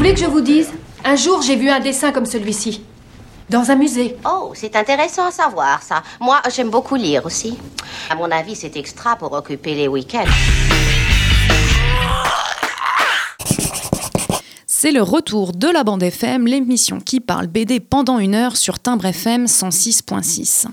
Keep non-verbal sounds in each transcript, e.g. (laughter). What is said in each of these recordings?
Voulez que je vous dise Un jour, j'ai vu un dessin comme celui-ci. Dans un musée. Oh, c'est intéressant à savoir ça. Moi, j'aime beaucoup lire aussi. À mon avis, c'est extra pour occuper les week-ends. C'est le retour de la bande FM, l'émission qui parle BD pendant une heure sur Timbre FM 106.6.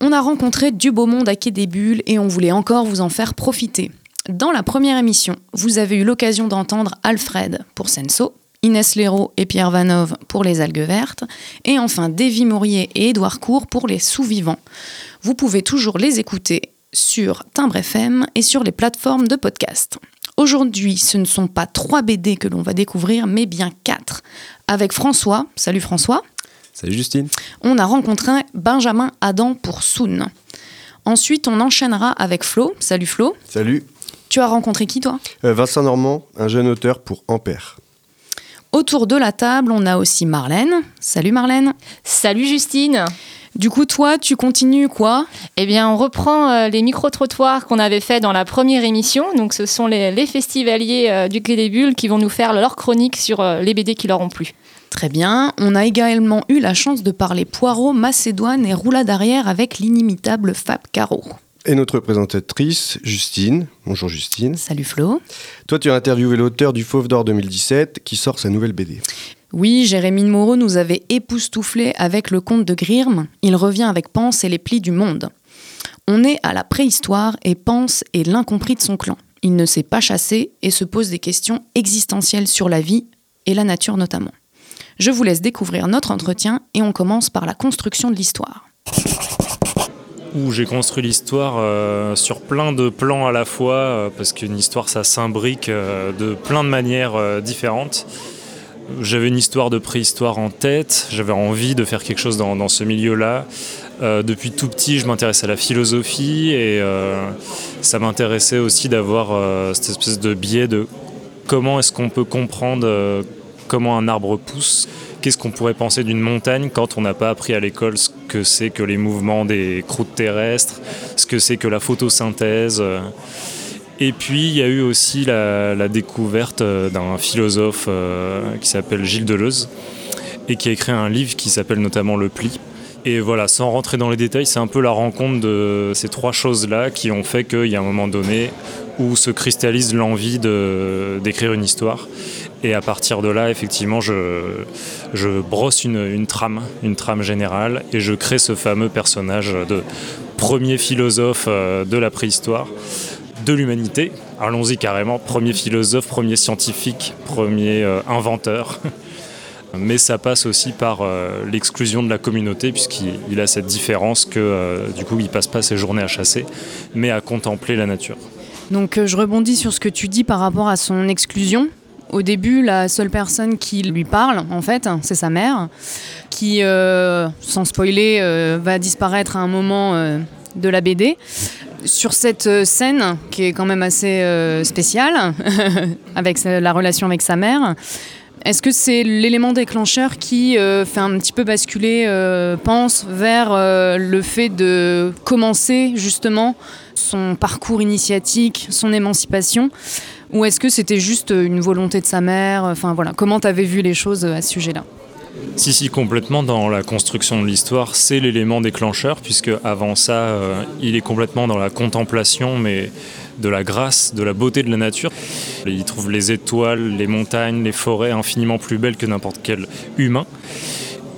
On a rencontré du beau monde à Quai des Bulles et on voulait encore vous en faire profiter. Dans la première émission, vous avez eu l'occasion d'entendre Alfred pour Senso, Inès Léraud et Pierre Vanov pour Les Algues Vertes, et enfin Davy Mourier et Édouard Court pour Les Sous-Vivants. Vous pouvez toujours les écouter sur Timbre FM et sur les plateformes de podcast. Aujourd'hui, ce ne sont pas trois BD que l'on va découvrir, mais bien quatre. Avec François, salut François, Salut Justine. on a rencontré Benjamin Adam pour Soon. Ensuite, on enchaînera avec Flo, salut Flo. Salut. Tu as rencontré qui toi? Euh, Vincent Normand, un jeune auteur pour Ampère. Autour de la table, on a aussi Marlène. Salut Marlène. Salut Justine Du coup, toi, tu continues quoi? Eh bien, on reprend euh, les micro-trottoirs qu'on avait fait dans la première émission. Donc, ce sont les, les festivaliers euh, du Quai des Bulles qui vont nous faire leur chronique sur euh, les BD qui leur ont plu. Très bien. On a également eu la chance de parler poireaux, macédoine et roulade arrière avec l'inimitable Fab Caro. Et notre présentatrice, Justine. Bonjour Justine. Salut Flo. Toi, tu as interviewé l'auteur du Fauve d'Or 2017 qui sort sa nouvelle BD. Oui, Jérémy Moreau nous avait époustouflé avec le conte de Grimm. Il revient avec Pense et les plis du monde. On est à la préhistoire et Pense est l'incompris de son clan. Il ne sait pas chasser et se pose des questions existentielles sur la vie et la nature notamment. Je vous laisse découvrir notre entretien et on commence par la construction de l'histoire. Où j'ai construit l'histoire euh, sur plein de plans à la fois, euh, parce qu'une histoire ça s'imbrique euh, de plein de manières différentes. J'avais une histoire de préhistoire en tête, j'avais envie de faire quelque chose dans, ce milieu-là. Depuis tout petit, je m'intéresse à la philosophie et ça m'intéressait aussi d'avoir cette espèce de biais de comment est-ce qu'on peut comprendre comment un arbre pousse. Qu'est-ce qu'on pourrait penser d'une montagne quand on n'a pas appris à l'école ce que c'est que les mouvements des croûtes terrestres, ce que c'est que la photosynthèse. Et puis il y a eu aussi la, la découverte euh, d'un philosophe euh, qui s'appelle Gilles Deleuze et qui a écrit un livre qui s'appelle notamment Le Pli. Et voilà, sans rentrer dans les détails, c'est un peu la rencontre de ces trois choses-là qui ont fait qu'il y a un moment donné où se cristallise l'envie d'écrire une histoire. Et à partir de là, effectivement, je, je brosse une, une trame, une trame générale, et je crée ce fameux personnage de premier philosophe euh, de la préhistoire, de l'humanité. Allons-y carrément, premier philosophe, premier scientifique, premier euh, inventeur. (laughs) Mais ça passe aussi par euh, l'exclusion de la communauté, puisqu'il il a cette différence que du coup il passe pas ses journées à chasser, mais à contempler la nature. Donc euh, je rebondis sur ce que tu dis par rapport à son exclusion. Au début, la seule personne qui lui parle, en fait, c'est sa mère, qui, euh, sans spoiler, euh, va disparaître à un moment de la BD. Sur cette scène, qui est quand même assez spéciale, (laughs) avec la relation avec sa mère, est-ce que c'est l'élément déclencheur qui euh, fait un petit peu basculer euh, Pense vers euh, le fait de commencer justement son parcours initiatique, son émancipation? Ou est-ce que c'était juste une volonté de sa mère? Enfin voilà, comment t'avais vu les choses à ce sujet-là? Si, si, complètement dans la construction de l'histoire, c'est l'élément déclencheur, puisque avant ça, euh, il est complètement dans la contemplation, mais de la grâce, de la beauté de la nature. Il trouve les étoiles, les montagnes, les forêts infiniment plus belles que n'importe quel humain.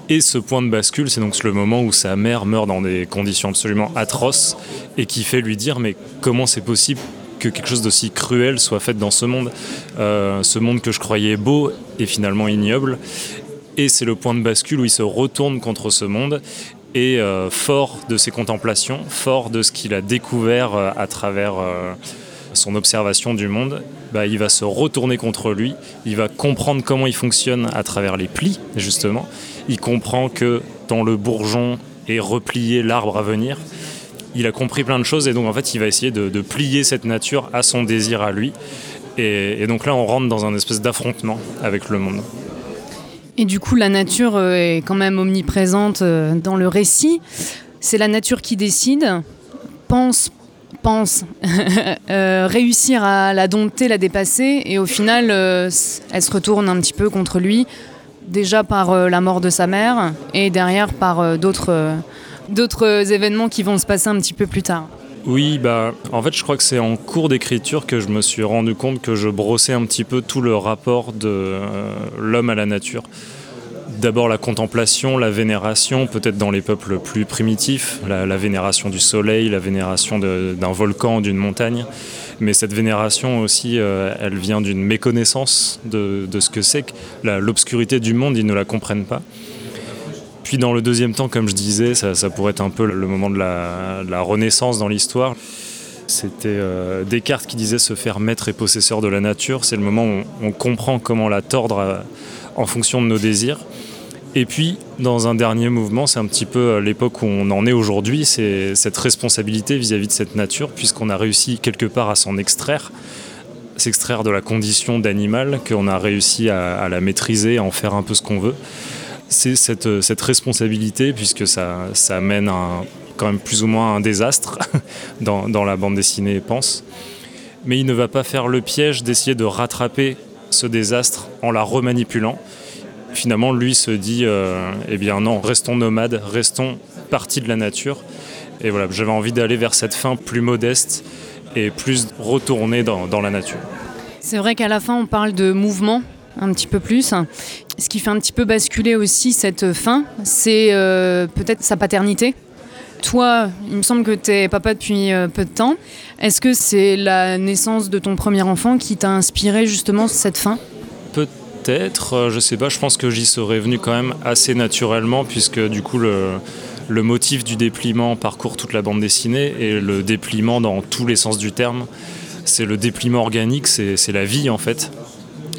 Et ce point de bascule, c'est donc le moment où sa mère meurt dans des conditions absolument atroces et qui fait lui dire mais comment c'est possible que quelque chose d'aussi cruel soit fait dans ce monde Euh, Ce monde que je croyais beau est finalement ignoble. Et c'est le point de bascule où il se retourne contre ce monde et euh, fort de ses contemplations, fort de ce qu'il a découvert euh, à travers euh, son observation du monde, bah, il va se retourner contre lui, il va comprendre comment il fonctionne à travers les plis, justement. Il comprend que dans le bourgeon est replié l'arbre à venir. Il a compris plein de choses et donc en fait il va essayer de, plier cette nature à son désir à lui. Et, et donc là on rentre dans un espèce d'affrontement avec le monde. Et du coup, la nature euh, est quand même omniprésente euh, dans le récit. C'est la nature qui décide, pense, pense (laughs) euh, réussir à la dompter, la dépasser, et au final, elle se retourne un petit peu contre lui, déjà par la mort de sa mère, et derrière par d'autres événements qui vont se passer un petit peu plus tard. Oui, bah, en fait, je crois que c'est en cours d'écriture que je me suis rendu compte que je brossais un petit peu tout le rapport de euh, l'homme à la nature. D'abord la contemplation, la vénération, peut-être dans les peuples plus primitifs, la, vénération du soleil, la vénération d'un volcan, d'une montagne. Mais cette vénération aussi, euh, elle vient d'une méconnaissance de, de ce que c'est que l'obscurité du monde, ils ne la comprennent pas. Puis dans le deuxième temps, comme je disais, ça, pourrait être un peu le moment de la, renaissance dans l'histoire. C'était euh, Descartes qui disait se faire maître et possesseur de la nature. C'est le moment où on, comprend comment la tordre euh, en fonction de nos désirs. Et puis, dans un dernier mouvement, c'est un petit peu euh, l'époque où on en est aujourd'hui, c'est cette responsabilité vis-à-vis de cette nature, puisqu'on a réussi quelque part à s'en extraire, s'extraire de la condition d'animal, qu'on a réussi à la maîtriser, à en faire un peu ce qu'on veut c'est cette, cette responsabilité, puisque ça, ça mène un, quand même plus ou moins un désastre (laughs) dans, dans la bande dessinée Pense. Mais il ne va pas faire le piège d'essayer de rattraper ce désastre en la remanipulant. Finalement, lui se dit, euh, eh bien non, restons nomades, restons partie de la nature. Et voilà, j'avais envie d'aller vers cette fin plus modeste et plus retournée dans la nature. C'est vrai qu'à la fin, on parle de mouvement un petit peu plus. Ce qui fait un petit peu basculer aussi cette fin, c'est euh, peut-être sa paternité. Toi, il me semble que tu es papa depuis euh, peu de temps. Est-ce que c'est la naissance de ton premier enfant qui t'a inspiré justement cette fin? Peut-être, euh, je sais pas, je pense que j'y serais venu quand même assez naturellement, puisque du coup le, le motif du dépliement parcourt toute la bande dessinée, et le dépliement dans tous les sens du terme, c'est le dépliement organique, c'est c'est la vie en fait.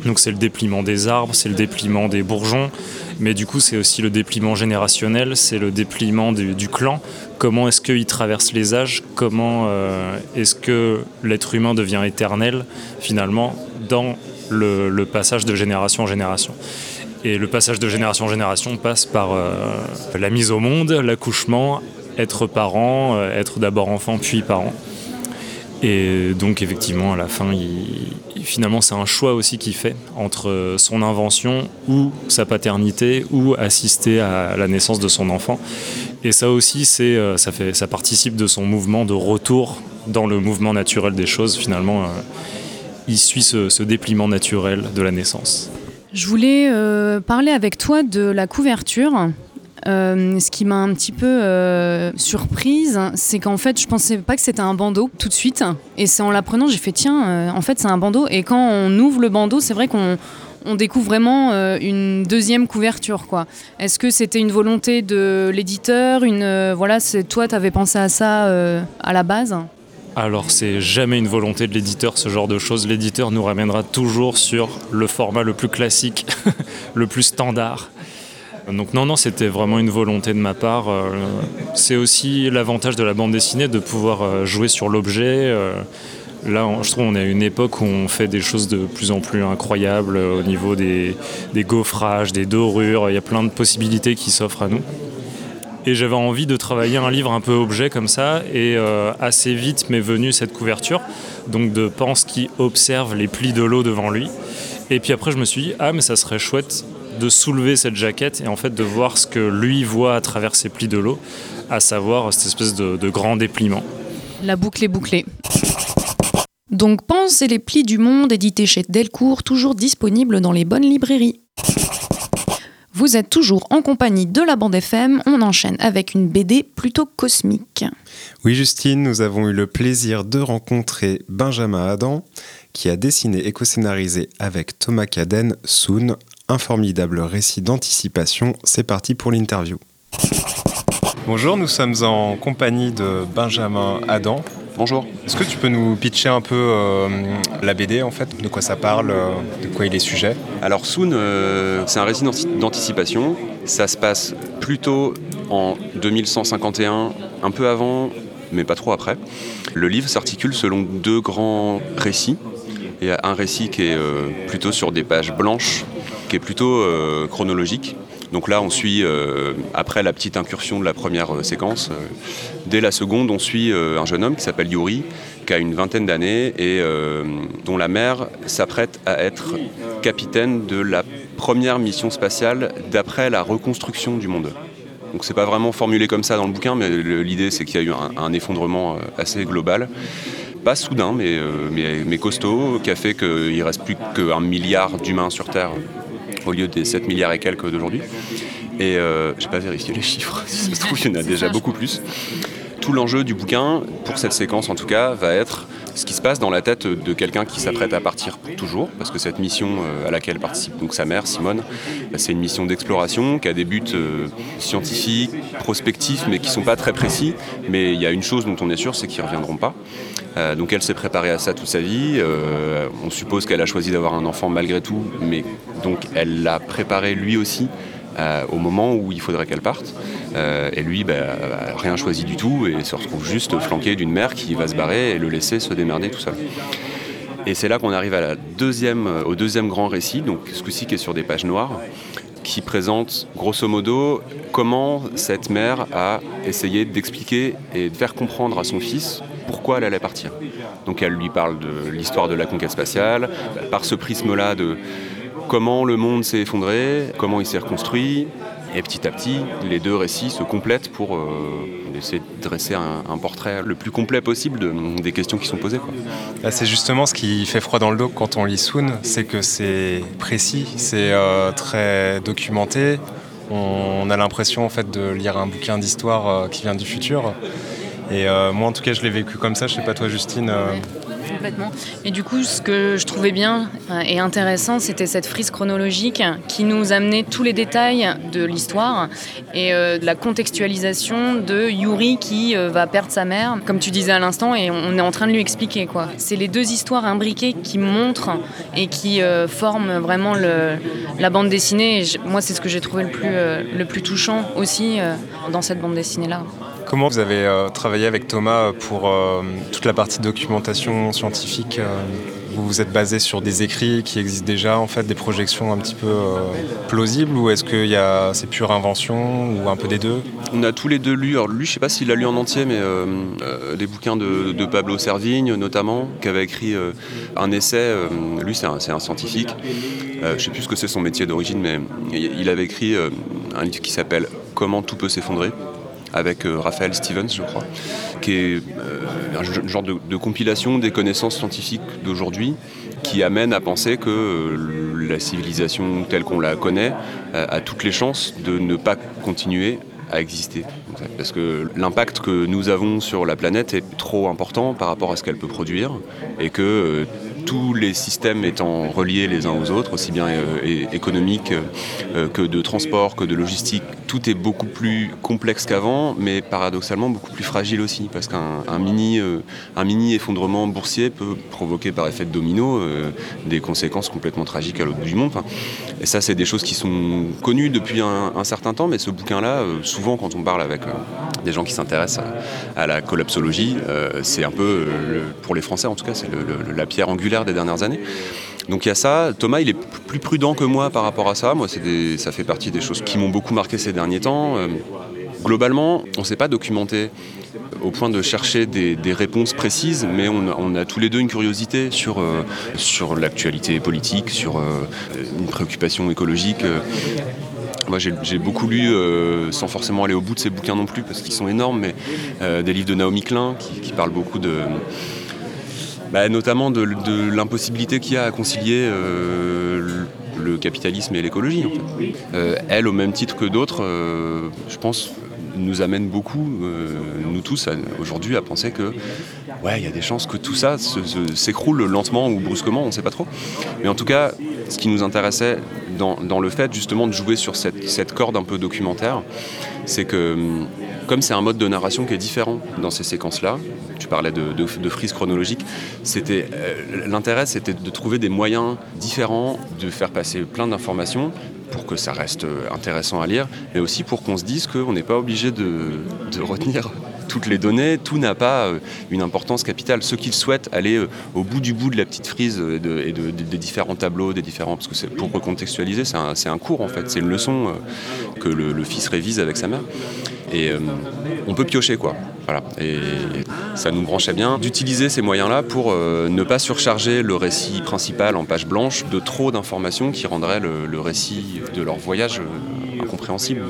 Donc c'est le dépliement des arbres, c'est le dépliement des bourgeons, mais du coup c'est aussi le dépliement générationnel, c'est le dépliement du, clan. Comment est-ce qu'il traverse les âges? Comment euh, est-ce que l'être humain devient éternel finalement dans le, le passage de génération en génération? Et le passage de génération en génération passe par euh, la mise au monde, l'accouchement, être parent, euh, être d'abord enfant puis parent. Et donc effectivement, à la fin, finalement, c'est un choix aussi qu'il fait entre son invention ou sa paternité ou assister à la naissance de son enfant. Et ça aussi, c'est, euh, ça, fait, ça participe de son mouvement de retour dans le mouvement naturel des choses. Finalement, euh, il suit ce, ce dépliement naturel de la naissance. Je voulais euh, parler avec toi de la couverture. Euh, ce qui m'a un petit peu euh, surprise, c'est qu'en fait, je pensais pas que c'était un bandeau tout de suite. Et c'est en l'apprenant, j'ai fait tiens, euh, en fait, c'est un bandeau. Et quand on ouvre le bandeau, c'est vrai qu'on on découvre vraiment une deuxième couverture, quoi. Est-ce que c'était une volonté de l'éditeur, une voilà, c'est toi, t'avais pensé à ça à la base? Alors, c'est jamais une volonté de l'éditeur, ce genre de choses. L'éditeur nous ramènera toujours sur le format le plus classique, (laughs) le plus standard. Donc non, non, c'était vraiment une volonté de ma part. Euh, C'est aussi l'avantage de la bande dessinée de pouvoir euh, jouer sur l'objet. Euh, Là, on- je trouve qu'on est à une époque où on fait des choses de plus en plus incroyables au niveau des, gaufrages, des dorures. Il y a plein de possibilités qui s'offrent à nous. Et j'avais envie de travailler un livre un peu objet comme ça, et assez vite m'est venue cette couverture, donc de Pense qui observe les plis de l'eau devant lui. Et puis après, je me suis dit, ah, mais ça serait chouette de soulever cette jaquette et en fait de voir ce que lui voit à travers ces plis de l'eau, à savoir cette espèce de, de grand dépliement. La boucle est bouclée. Donc Pense et les plis du monde, édité chez Delcourt, toujours disponible dans les bonnes librairies. Vous êtes toujours en compagnie de la bande FM, on enchaîne avec une BD plutôt cosmique. Oui, Justine, nous avons eu le plaisir de rencontrer Benjamin Adam, qui a dessiné et co-scénarisé avec Thomas Caden Soon, un formidable récit d'anticipation. C'est parti pour l'interview. Bonjour, nous sommes en compagnie de Benjamin Adam, Bonjour. Est-ce que tu peux nous pitcher un peu euh, la BD en fait De quoi ça parle euh, De quoi il est sujet? Alors Soon, euh, c'est un récit d'anticipation. Ça se passe plutôt en 2151, un peu avant, mais pas trop après. Le livre s'articule selon deux grands récits. Il y a un récit qui est plutôt sur des pages blanches, qui est plutôt euh, chronologique. Donc là, on suit, euh, après la petite incursion de la première euh, séquence, dès la seconde, on suit un jeune homme qui s'appelle Yuri, qui a une vingtaine d'années et dont la mère s'apprête à être capitaine de la première mission spatiale d'après la reconstruction du monde. Donc c'est pas vraiment formulé comme ça dans le bouquin, mais l'idée c'est qu'il y a eu un, effondrement assez global. Pas soudain, mais, mais, mais costaud, qui a fait qu'il reste plus qu'un milliard d'humains sur Terre au lieu des 7 milliards et quelques d'aujourd'hui. Et euh, j'ai pas vérifié les chiffres, (laughs) si ça se trouve, il y en a déjà beaucoup plus. Tout l'enjeu du bouquin, pour cette séquence en tout cas, va être ce qui se passe dans la tête de quelqu'un qui s'apprête à partir pour toujours, parce que cette mission euh, à laquelle participe donc sa mère, Simone, bah, c'est une mission d'exploration qui a des buts euh, scientifiques, prospectifs, mais qui sont pas très précis. Mais il y a une chose dont on est sûr, c'est qu'ils reviendront pas. Euh, donc elle s'est préparée à ça toute sa vie. Euh, on suppose qu'elle a choisi d'avoir un enfant malgré tout, mais donc elle l'a préparé lui aussi euh, au moment où il faudrait qu'elle parte. Et lui, bah, rien choisi du tout et se retrouve juste flanqué d'une mère qui va se barrer et le laisser se démerder tout seul. Et c'est là qu'on arrive au deuxième grand récit, donc ce coup-ci qui est sur des pages noires, qui présente grosso modo comment cette mère a essayé d'expliquer et de faire comprendre à son fils pourquoi elle allait partir. Donc elle lui parle de l'histoire de la conquête spatiale, par ce prisme-là de comment le monde s'est effondré, comment il s'est reconstruit, et petit à petit, les deux récits se complètent pour euh, essayer de dresser un, portrait le plus complet possible de- des questions qui sont posées. c'est justement ce qui fait froid dans le dos quand on lit Soon, c'est que c'est précis, c'est euh, très documenté. On a l'impression en fait de lire un bouquin d'histoire euh, qui vient du futur. Et euh, moi, en tout cas, je l'ai vécu comme ça. Je sais pas toi, Justine. euh, Complètement. Et du coup, ce que je trouvais bien euh, et intéressant, c'était cette frise chronologique qui nous amenait tous les détails de l'histoire et euh, de la contextualisation de Yuri qui va perdre sa mère, comme tu disais à l'instant, et on est en train de lui expliquer quoi. C'est les deux histoires imbriquées qui montrent et qui forment vraiment la bande dessinée. Moi, c'est ce que j'ai trouvé le plus, le plus touchant aussi dans cette bande dessinée là. Comment vous avez euh, travaillé avec Thomas pour euh, toute la partie documentation scientifique euh, Vous vous êtes basé sur des écrits qui existent déjà, en fait, des projections un petit peu euh, plausibles, ou est-ce que a- c'est pure invention, ou un peu des deux? On a tous les deux lu, alors lui je sais pas s'il l'a lu en entier, mais euh, euh, des bouquins de, Pablo Servigne notamment, qui avait écrit euh, un essai, euh, lui c'est un, scientifique, euh, je sais plus ce que c'est son métier d'origine, mais il avait écrit euh, un livre qui s'appelle Comment tout peut s'effondrer avec euh, Raphaël Stevens, je crois, qui est euh, un ge- genre de, compilation des connaissances scientifiques d'aujourd'hui qui amène à penser que euh, la civilisation telle qu'on la connaît a toutes les chances de ne pas continuer à exister. Parce que l'impact que nous avons sur la planète est trop important par rapport à ce qu'elle peut produire et que tous les systèmes étant reliés les uns aux autres, aussi bien euh, é- économiques euh, que de transport, que de logistique, tout est beaucoup plus complexe qu'avant, mais paradoxalement beaucoup plus fragile aussi, parce qu'un un mini, euh, effondrement boursier peut provoquer par effet de domino euh, des conséquences complètement tragiques à l'autre bout du monde. Et ça, c'est des choses qui sont connues depuis un, certain temps, mais ce bouquin-là, euh, souvent quand on parle avec euh, des gens qui s'intéressent à, la collapsologie, euh, c'est un peu, euh, pour les Français en tout cas, c'est la pierre angulaire des dernières années. Donc il y a ça. Thomas, il est plus prudent que moi par rapport à ça. Moi, ça fait partie des choses qui m'ont beaucoup marqué ces derniers temps. Euh, globalement, on ne s'est pas documenté au point de chercher des, réponses précises, mais on a, tous les deux une curiosité sur, euh, l'actualité politique, sur euh, une préoccupation écologique. Moi, j'ai beaucoup lu, sans forcément aller au bout de ces bouquins non plus, parce qu'ils sont énormes, mais des livres de Naomi Klein qui, qui parlent beaucoup de, bah, notamment de, l'impossibilité qu'il y a à concilier euh, le, capitalisme et l'écologie. Euh, elle, au même titre que d'autres, euh, je pense, nous amène beaucoup, euh, nous tous, aujourd'hui, à penser que ouais, il y a des chances que tout ça s'écroule lentement ou brusquement, on ne sait pas trop. Mais en tout cas, ce qui nous intéressait dans, le fait justement de jouer sur cette, corde un peu documentaire, c'est que hum, comme c'est un mode de narration qui est différent dans ces séquences-là, tu parlais de frise chronologique, c'était, euh, l'intérêt c'était de trouver des moyens différents de faire passer plein d'informations pour que ça reste euh, intéressant à lire, mais aussi pour qu'on se dise qu'on n'est pas obligé de, retenir toutes les données, tout n'a pas euh, une importance capitale. Ceux qui souhaitent aller au bout du bout de la petite frise et, de, et de, des différents tableaux, des différents, parce que pour recontextualiser, c'est un, cours en fait, c'est une leçon que le, fils révise avec sa mère. Et euh, on peut piocher quoi. Voilà. Et ça nous branchait bien d'utiliser ces moyens-là pour euh, ne pas surcharger le récit principal en page blanche de trop d'informations qui rendraient le, le, récit de leur voyage euh, incompréhensible.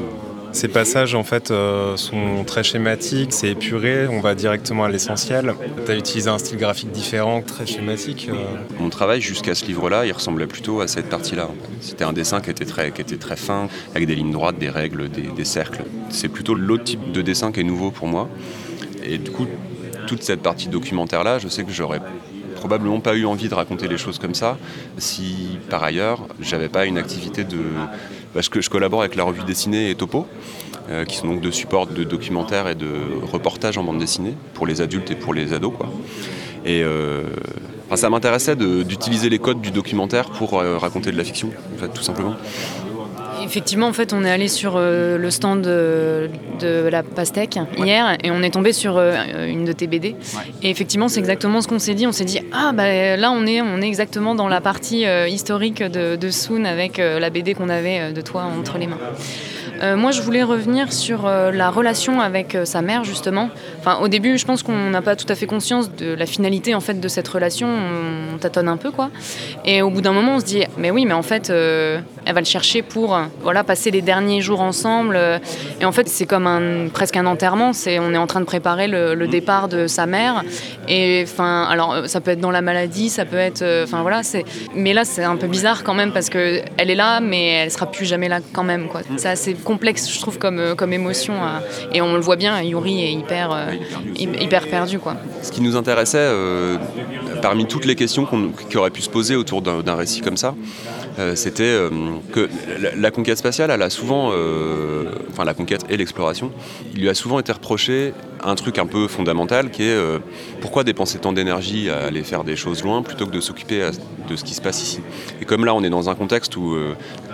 Ces passages en fait euh, sont très schématiques, c'est épuré, on va directement à l'essentiel. Tu as utilisé un style graphique différent, très schématique. Euh... Mon travail jusqu'à ce livre-là, il ressemblait plutôt à cette partie-là. C'était un dessin qui était, très, qui était très fin, avec des lignes droites, des règles, des, des cercles. C'est plutôt l'autre type de dessin qui est nouveau pour moi. Et du coup, toute cette partie documentaire-là, je sais que j'aurais probablement pas eu envie de raconter les choses comme ça si par ailleurs j'avais pas une activité de parce que je collabore avec la revue dessinée et Topo euh, qui sont donc de supports de documentaires et de reportages en bande dessinée pour les adultes et pour les ados quoi. et euh, ça m'intéressait d'utiliser les codes du documentaire pour euh, raconter de la fiction en fait tout simplement Effectivement, en fait, on est allé sur euh, le stand de, de la pastèque ouais. hier et on est tombé sur euh, une de tes BD. Ouais. Et effectivement, c'est exactement ce qu'on s'est dit. On s'est dit ah bah là on est on est exactement dans la partie euh, historique de, de Soon avec la BD qu'on avait de toi entre les mains. Euh, moi, je voulais revenir sur euh, la relation avec euh, sa mère, justement. Enfin, au début, je pense qu'on n'a pas tout à fait conscience de la finalité en fait de cette relation. On, on tâtonne un peu, quoi. Et au bout d'un moment, on se dit, mais oui, mais en fait, euh, elle va le chercher pour, voilà, passer les derniers jours ensemble. Et en fait, c'est comme un presque un enterrement. C'est, on est en train de préparer le, le départ de sa mère. Et enfin, alors, ça peut être dans la maladie, ça peut être, enfin voilà. C'est, mais là, c'est un peu bizarre quand même parce que elle est là, mais elle sera plus jamais là quand même, quoi. C'est assez complexe, je trouve, comme, comme émotion. Euh, et on le voit bien, Yuri est hyper, euh, hyper perdu. Quoi. Ce qui nous intéressait, euh, parmi toutes les questions qu'on, qui auraient pu se poser autour d'un, d'un récit comme ça, euh, c'était euh, que la, la, conquête spatiale, elle a souvent, euh, enfin la conquête et l'exploration, il lui a souvent été reproché un truc un peu fondamental qui est pourquoi dépenser tant d'énergie à aller faire des choses loin plutôt que de s'occuper de ce qui se passe ici? Et comme là, on est dans un contexte où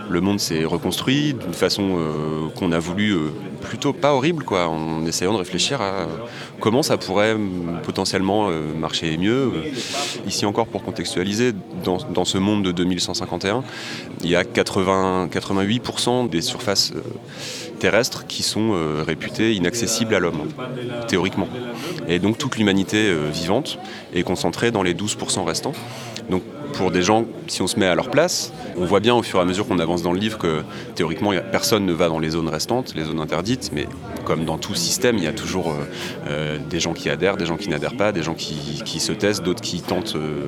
le monde s'est reconstruit d'une façon euh, qu'on a voulu euh, plutôt pas horrible, quoi, en essayant de réfléchir à comment ça pourrait potentiellement euh, marcher mieux. Ici encore, pour contextualiser, dans, ce monde de 2151, il y a 80, 88% des surfaces terrestres qui sont réputées inaccessibles à l'homme, théoriquement. Et donc toute l'humanité vivante est concentrée dans les 12% restants. Pour des gens, si on se met à leur place, on voit bien au fur et à mesure qu'on avance dans le livre que théoriquement personne ne va dans les zones restantes, les zones interdites, mais comme dans tout système, il y a toujours euh, euh, des gens qui adhèrent, des gens qui n'adhèrent pas, des gens qui, se testent, d'autres qui tentent, euh,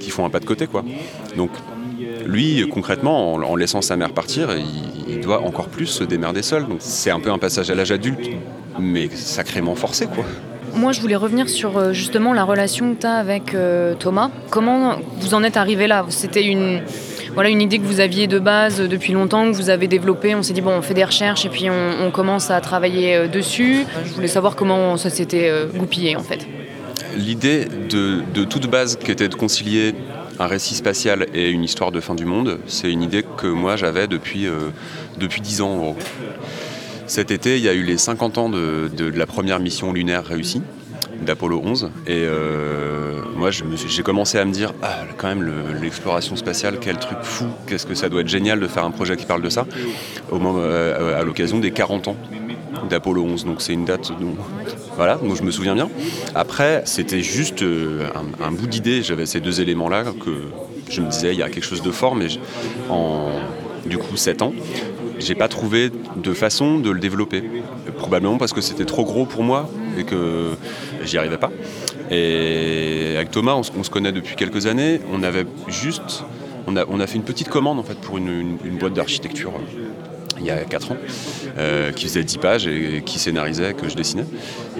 qui font un pas de côté. Quoi. Donc lui, concrètement, en, laissant sa mère partir, il, il, doit encore plus se démerder seul. Donc c'est un peu un passage à l'âge adulte, mais sacrément forcé. quoi. Moi, je voulais revenir sur euh, justement la relation que tu as avec euh, Thomas. Comment vous en êtes arrivé là? C'était une, voilà, une idée que vous aviez de base depuis longtemps, que vous avez développée. On s'est dit, bon, on fait des recherches et puis on, commence à travailler euh, dessus. Je voulais savoir comment ça s'était goupillé en fait. L'idée de, de toute base qui était de concilier un récit spatial et une histoire de fin du monde, c'est une idée que moi j'avais depuis, euh, depuis 10 ans en gros. Cet été, il y a eu les 50 ans de, la première mission lunaire réussie d'Apollo 11 et euh, moi j'ai commencé à me dire ah, quand même l'exploration le, spatiale quel truc fou. Qu'est-ce que ça doit être génial de faire un projet qui parle de ça. Au moment, euh, à l'occasion des 40 ans d'Apollo 11 donc c'est une date dont, voilà je me souviens bien. Après c'était juste euh, un, bout d'idée. J'avais ces deux éléments là que je me disais il y a quelque chose de fort mais en du coup 7 ans j'ai pas trouvé de façon de le développer. Probablement parce que c'était trop gros pour moi et que j'y arrivais pas. Et avec Thomas on, se connaît depuis quelques années. On avait juste on a, fait une petite commande en fait pour une, boîte d'architecture il y a 4 ans, euh, qui faisait 10 pages et, qui scénarisait que je dessinais.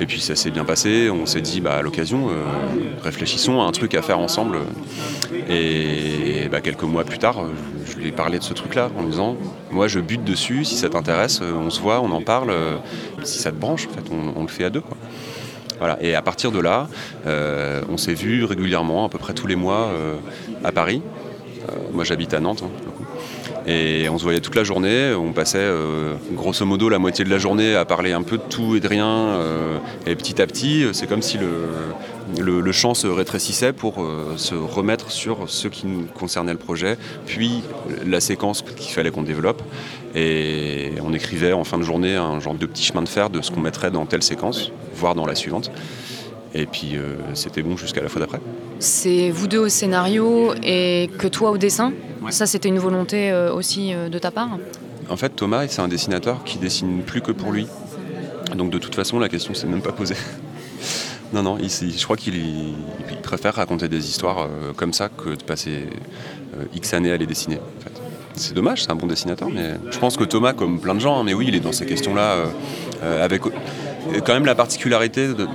Et puis ça s'est bien passé, on s'est dit bah, à l'occasion, euh, réfléchissons à un truc à faire ensemble. Et bah, quelques mois plus tard, je lui ai parlé de ce truc-là en lui disant Moi, je bute dessus, si ça t'intéresse, euh, on se voit, on en parle. si ça te branche, en fait, on, le fait à deux. Voilà. Et à partir de là, on s'est vu régulièrement, à peu près tous les mois, à Paris. Moi, j'habite à Nantes, hein. Et on se voyait toute la journée, on passait euh, grosso modo la moitié de la journée à parler un peu de tout et de rien. euh, et petit à petit, c'est comme si le, le, champ se rétrécissait pour euh, se remettre sur ce qui nous concernait le projet, puis la séquence qu'il fallait qu'on développe. Et on écrivait en fin de journée un genre de petit chemin de fer de ce qu'on mettrait dans telle séquence, voire dans la suivante. Et puis euh, c'était bon jusqu'à la fois d'après. C'est vous deux au scénario et que toi au dessin Ça, c'était une volonté euh, aussi euh, de ta part En fait, Thomas, c'est un dessinateur qui dessine plus que pour lui. Donc de toute façon, la question s'est même pas posée. (laughs) non, non, il, je crois qu'il il préfère raconter des histoires comme ça que de passer X années à les dessiner. en fait. C'est dommage, c'est un bon dessinateur, mais je pense que Thomas, comme plein de gens, hein, mais oui, il est dans ces questions-là, avec quand même la particularité de,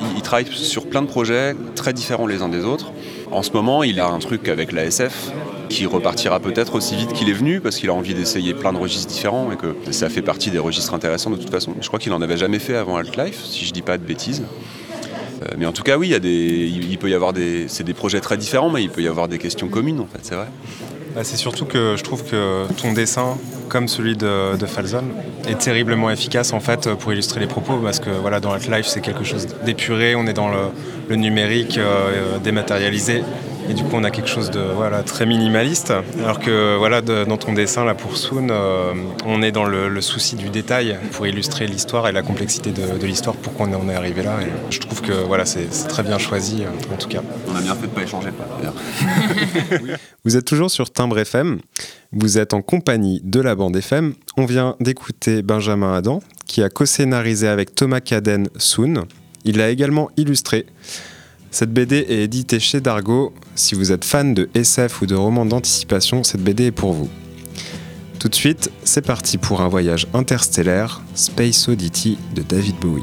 il, il travaille sur plein de projets très différents les uns des autres. En ce moment, il a un truc avec la SF qui repartira peut-être aussi vite qu'il est venu parce qu'il a envie d'essayer plein de registres différents et que ça fait partie des registres intéressants de toute façon. Je crois qu'il en avait jamais fait avant Alt-Life, si je dis pas de bêtises. Euh, mais en tout cas, oui, il peut y avoir des, c'est des projets très différents, mais il peut y avoir des questions communes en fait, c'est vrai. Bah, c'est surtout que je trouve que ton dessin, comme celui de, Falzon, est terriblement efficace en fait pour illustrer les propos parce que voilà, dans Life c'est quelque chose d'épuré, on est dans le, numérique euh, dématérialisé et du coup on a quelque chose de voilà, très minimaliste alors que voilà, de- dans ton dessin là pour Soon, euh, on est dans le, le souci du détail pour illustrer l'histoire et la complexité de, de l'histoire pourquoi on en est arrivé là et je trouve que voilà, c'est très bien choisi euh, en tout cas. On a bien fait de pas échanger. d'ailleurs. (laughs) Vous êtes toujours sur Timbre FM. Vous êtes en compagnie de la bande FM. On vient d'écouter Benjamin Adam, qui a co-scénarisé avec Thomas Caden Soon. Il l'a également illustré. Cette BD est éditée chez Dargo. Si vous êtes fan de SF ou de romans d'anticipation, cette BD est pour vous. Tout de suite, c'est parti pour un voyage interstellaire, Space Oddity de David Bowie.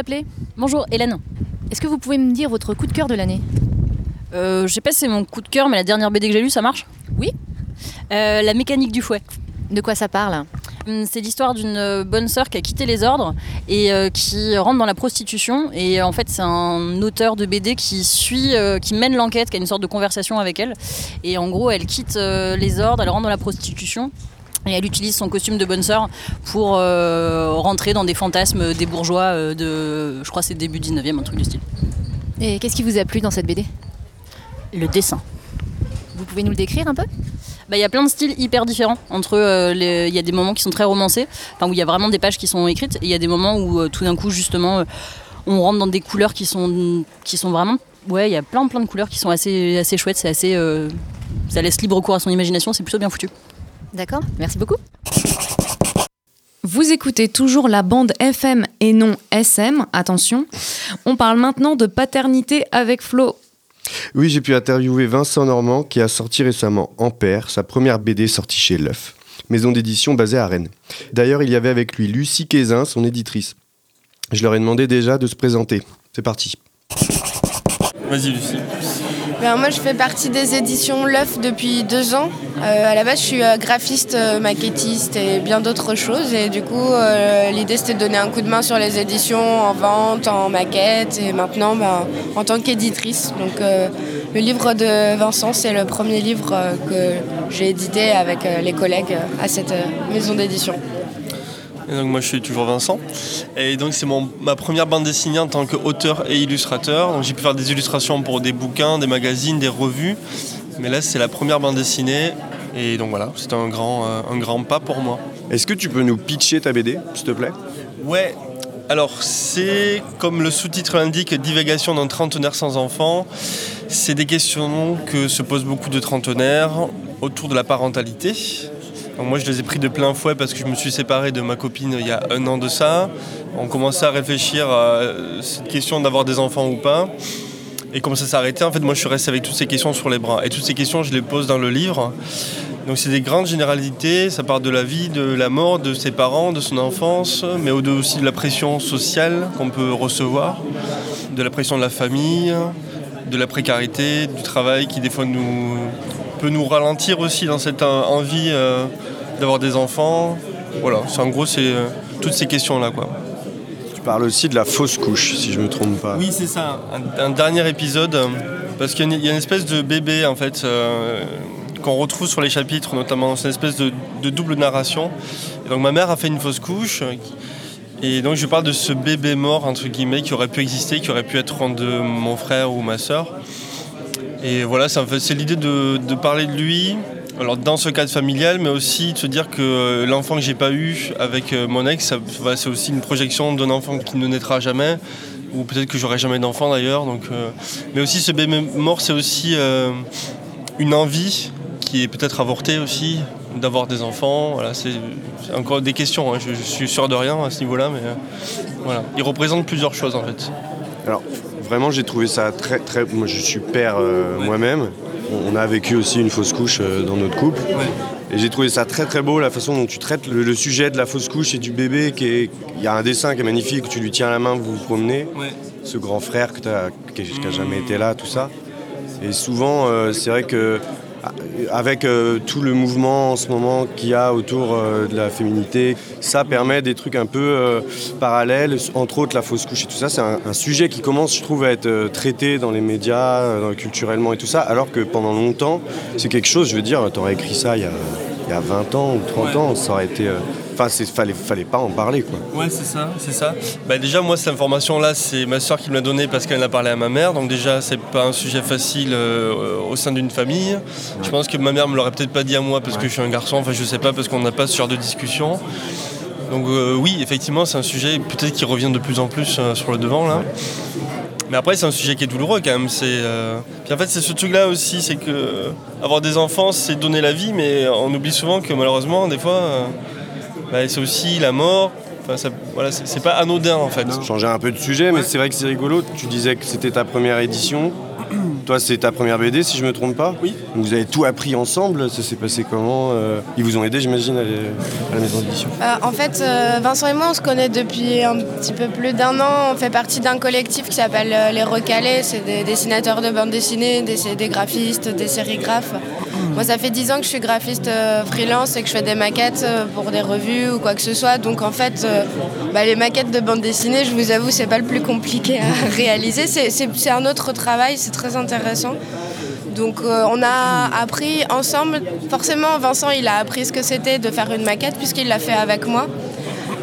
Appelez Bonjour, Hélène. Est-ce que vous pouvez me dire votre coup de cœur de l'année? Euh, je sais pas si c'est mon coup de cœur, mais la dernière BD que j'ai lue, ça marche? Oui. Euh, la mécanique du fouet. De quoi ça parle? Hum, C'est l'histoire d'une euh, bonne sœur qui a quitté les ordres et euh, qui rentre dans la prostitution. Et euh, en fait, c'est un auteur de BD qui suit, euh, qui mène l'enquête, qui a une sorte de conversation avec elle. Et en gros, elle quitte les ordres, elle rentre dans la prostitution. Et elle utilise son costume de bonne sœur pour euh, rentrer dans des fantasmes des bourgeois euh, de, je crois, c'est début 19e, un truc du style. Et qu'est-ce qui vous a plu dans cette BD Le dessin. Vous pouvez nous le décrire un peu? Bah, Il y a plein de styles hyper différents. Entre euh, les- il y a des moments qui sont très romancés, enfin, où il y a vraiment des pages qui sont écrites, et il y a des moments où euh, tout d'un coup, justement, euh, on rentre dans des couleurs qui sont, qui sont vraiment. Ouais, il y a plein plein de couleurs qui sont assez, assez chouettes, c'est assez. ça laisse libre cours à son imagination, c'est plutôt bien foutu. D'accord, merci beaucoup. Vous écoutez toujours la bande FM et non SM, attention. On parle maintenant de paternité avec Flo. Oui, j'ai pu interviewer Vincent Normand qui a sorti récemment Ampère, sa première BD sortie chez L'œuf, maison d'édition basée à Rennes. D'ailleurs, il y avait avec lui Lucie Quézin, son éditrice. Je leur ai demandé déjà de se présenter. C'est parti. Vas-y, Lucie. Ben, moi, je fais partie des éditions L'œuf depuis deux ans. Euh, à la base, je suis euh, graphiste, euh, maquettiste et bien d'autres choses. Et du coup, euh, l'idée, c'était de donner un coup de main sur les éditions en vente, en maquette et maintenant ben, en tant qu'éditrice. Donc, le livre de Vincent, c'est le premier livre que j'ai édité avec les collègues à cette maison d'édition. Et donc moi je suis toujours Vincent. Et donc c'est ma première bande dessinée en tant qu'auteur et illustrateur. Donc j'ai pu faire des illustrations pour des bouquins, des magazines, des revues. Mais là c'est la première bande dessinée. Et donc voilà, c'est un grand, euh, un grand pas pour moi. Est-ce que tu peux nous pitcher ta BD, s'il te plaît? Ouais, alors c'est comme le sous-titre l'indique, divagation d'un trentenaire sans enfant. C'est des questions que se posent beaucoup de trentenaires autour de la parentalité. Moi je les ai pris de plein fouet parce que je me suis séparé de ma copine il y a un an de ça. On commençait à réfléchir à cette question d'avoir des enfants ou pas. Et comme ça arrêté, en fait moi je suis resté avec toutes ces questions sur les bras. Et toutes ces questions je les pose dans le livre. Donc c'est des grandes généralités, ça part de la vie, de la mort, de ses parents, de son enfance, mais aussi de la pression sociale qu'on peut recevoir, de la pression de la famille, de la précarité, du travail qui des fois nous, peut nous ralentir aussi dans cette euh, envie euh, d'avoir des enfants. Voilà, c'est en gros c'est euh, toutes ces questions-là quoi. Tu parles aussi de la fausse couche, si je me trompe pas. Oui, c'est ça. Un, un dernier épisode, euh, parce qu'il y, a une- il y a une espèce de bébé, en fait, euh, qu'on retrouve sur les chapitres, notamment. C'est une espèce de, de double narration. Et donc, ma mère a fait une fausse couche. Et donc, je parle de ce bébé mort, entre guillemets, qui aurait pu exister, qui aurait pu être de mon frère ou ma sœur. Et voilà, c'est en fait- c'est l'idée de, de parler de lui, alors dans ce cadre familial, mais aussi de se dire que euh, l'enfant que j'ai pas eu avec euh, mon ex, c'est aussi une projection d'un enfant qui ne naîtra jamais, ou peut-être que j'aurai jamais d'enfant d'ailleurs. Donc, euh, mais aussi ce bébé mort, c'est aussi euh, une envie qui est peut-être avortée aussi, d'avoir des enfants. Voilà, c'est encore des questions. hein. Je, je suis sûr de rien à ce niveau-là, mais euh, voilà, il représente plusieurs choses en fait. Alors, vraiment, j'ai trouvé ça très, très. Moi, je suis père moi-même. On a vécu aussi une fausse couche euh, dans notre couple. Et j'ai trouvé ça très très beau la façon dont tu traites le, le sujet de la fausse couche et du bébé. Qui est... Il y a un dessin qui est magnifique, tu lui tiens la main, vous vous promenez. Ouais. Ce grand frère que t'as- qui n'a jamais été là, tout ça. Et souvent, euh, c'est vrai que avec euh, tout le mouvement en ce moment qu'il y a autour euh, de la féminité, ça permet des trucs un peu euh, parallèles, entre autres la fausse couche et tout ça. C'est un, un sujet qui commence, je trouve, à être traité dans les médias, culturellement et tout ça, alors que pendant longtemps, c'est quelque chose, je veux dire, t'aurais écrit ça il y a, il y a 20 ans ou 30 ans, ça aurait été... Enfin, il fallait, fallait pas en parler, quoi. Ouais, c'est ça, c'est ça. Bah, déjà, moi, cette information-là, c'est ma soeur qui me l'a donnée parce qu'elle en a parlé à ma mère. Donc déjà, c'est pas un sujet facile euh, au sein d'une famille. Je pense que ma mère me l'aurait peut-être pas dit à moi parce que je suis un garçon. Enfin, je sais pas parce qu'on n'a pas ce genre de discussion. Donc euh, oui, effectivement, c'est un sujet peut-être qui revient de plus en plus euh, sur le devant là. Mais après, c'est un sujet qui est douloureux quand même. C'est, euh, Puis en fait, c'est ce truc-là aussi, c'est que avoir des enfants, c'est donner la vie, mais on oublie souvent que malheureusement, des fois, euh, bah, c'est aussi la mort. Enfin, voilà, c'est c'est pas anodin en fait. Changer un peu de sujet, mais c'est vrai que c'est rigolo. Tu disais que c'était ta première édition. Toi, c'est ta première BD, si je me trompe pas Oui. Vous avez tout appris ensemble, ça s'est passé comment euh, Ils vous ont aidé, j'imagine, à, les- à la maison d'édition Euh, en fait, euh, Vincent et moi, on se connaît depuis un petit peu plus d'un an. On fait partie d'un collectif qui s'appelle euh, Les Recalés. C'est des dessinateurs de bande dessinée, des, des graphistes, des sérigraphes. Moi, ça fait dix ans que je suis graphiste euh, freelance et que je fais des maquettes euh, pour des revues ou quoi que ce soit. Donc, en fait, euh, bah, les maquettes de bande dessinée, je vous avoue, c'est pas le plus compliqué à (laughs) réaliser. C'est un autre travail, c'est très intéressant. Donc euh, on a appris ensemble, forcément Vincent il a appris ce que c'était de faire une maquette puisqu'il l'a fait avec moi.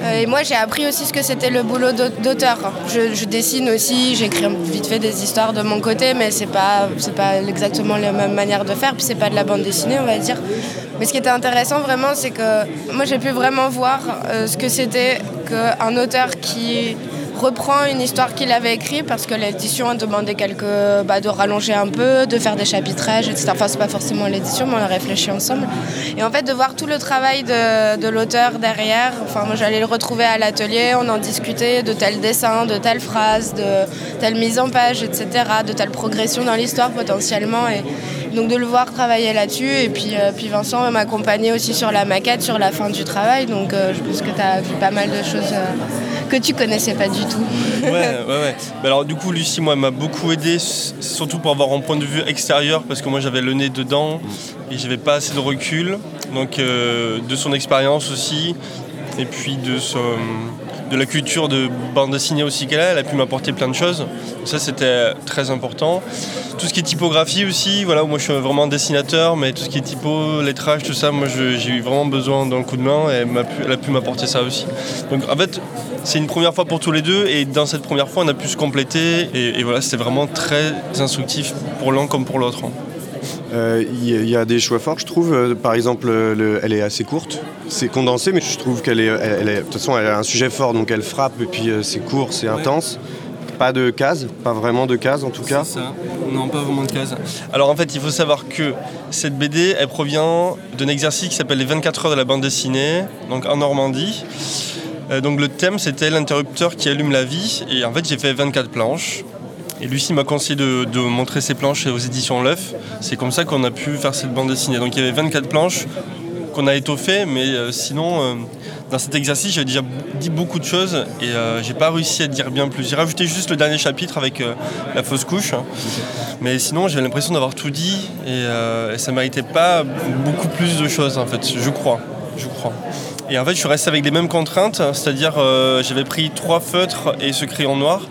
Euh, et moi j'ai appris aussi ce que c'était le boulot d'aut- d'auteur. Je, dessine aussi, j'écris vite fait des histoires de mon côté, mais c'est pas, pas exactement la même manière de faire, puis c'est pas de la bande dessinée on va dire. Mais ce qui était intéressant vraiment c'est que moi j'ai pu vraiment voir euh, ce que c'était qu'un auteur qui reprend une histoire qu'il avait écrite parce que l'édition a demandé quelques, bah, de rallonger un peu, de faire des chapitrages, etc. Enfin, c'est pas forcément l'édition, mais on a réfléchi ensemble. Et en fait, de voir tout le travail de, de l'auteur derrière, enfin, moi j'allais le retrouver à l'atelier, on en discutait de tel dessin, de telle phrase, de telle mise en page, etc., de telle progression dans l'histoire potentiellement. Et donc de le voir travailler là-dessus. Et puis, euh, puis Vincent m'accompagnait aussi sur la maquette, sur la fin du travail. Donc euh, je pense que tu as vu pas mal de choses euh, que tu connaissais pas du tout. Ouais, ouais, ouais. Alors du coup, Lucie, moi, m'a beaucoup aidé, surtout pour avoir un point de vue extérieur, parce que moi, j'avais le nez dedans et j'avais pas assez de recul. Donc, de son expérience aussi, et puis de son, de la culture de bande dessinée aussi qu'elle a, elle a pu m'apporter plein de choses. Ça, c'était très important. Tout ce qui est typographie aussi, voilà, moi, je suis vraiment dessinateur, mais tout ce qui est typo, lettrage, tout ça, moi, j'ai eu vraiment besoin d'un coup de main et elle a pu m'apporter ça aussi. Donc, en fait, c'est une première fois pour tous les deux et dans cette première fois on a pu se compléter et, et voilà c'était vraiment très instructif pour l'un comme pour l'autre. Euh, Il y, a- des choix forts, je trouve. Euh, Par exemple, euh, le- elle est assez courte. C'est condensé, mais je trouve qu'elle est, elle- elle est- De toute façon, elle a un sujet fort, donc elle frappe, et puis c'est court, c'est intense. Pas de cases, pas vraiment de cases en tout cas. C'est ça. Non, pas vraiment de cases. Alors en fait, il faut savoir que cette BD, elle provient d'un exercice qui s'appelle les 24 heures de la bande dessinée, donc en Normandie. Euh, donc le thème, c'était l'interrupteur qui allume la vie. Et en fait, j'ai fait 24 planches. Et Lucie m'a conseillé de, montrer ses planches aux éditions L'œuf. C'est comme ça qu'on a pu faire cette bande dessinée. Donc il y avait 24 planches qu'on a étoffées, mais euh, sinon, euh, dans cet exercice, j'avais déjà dit beaucoup de choses et euh, j'ai pas réussi à dire bien plus. J'ai rajouté juste le dernier chapitre avec la fausse couche. Mais sinon, j'ai l'impression d'avoir tout dit et, et ça méritait pas beaucoup plus de choses en fait, je crois. Je crois. Et en fait, je suis resté avec les mêmes contraintes, c'est-à-dire j'avais pris trois feutres et ce crayon noir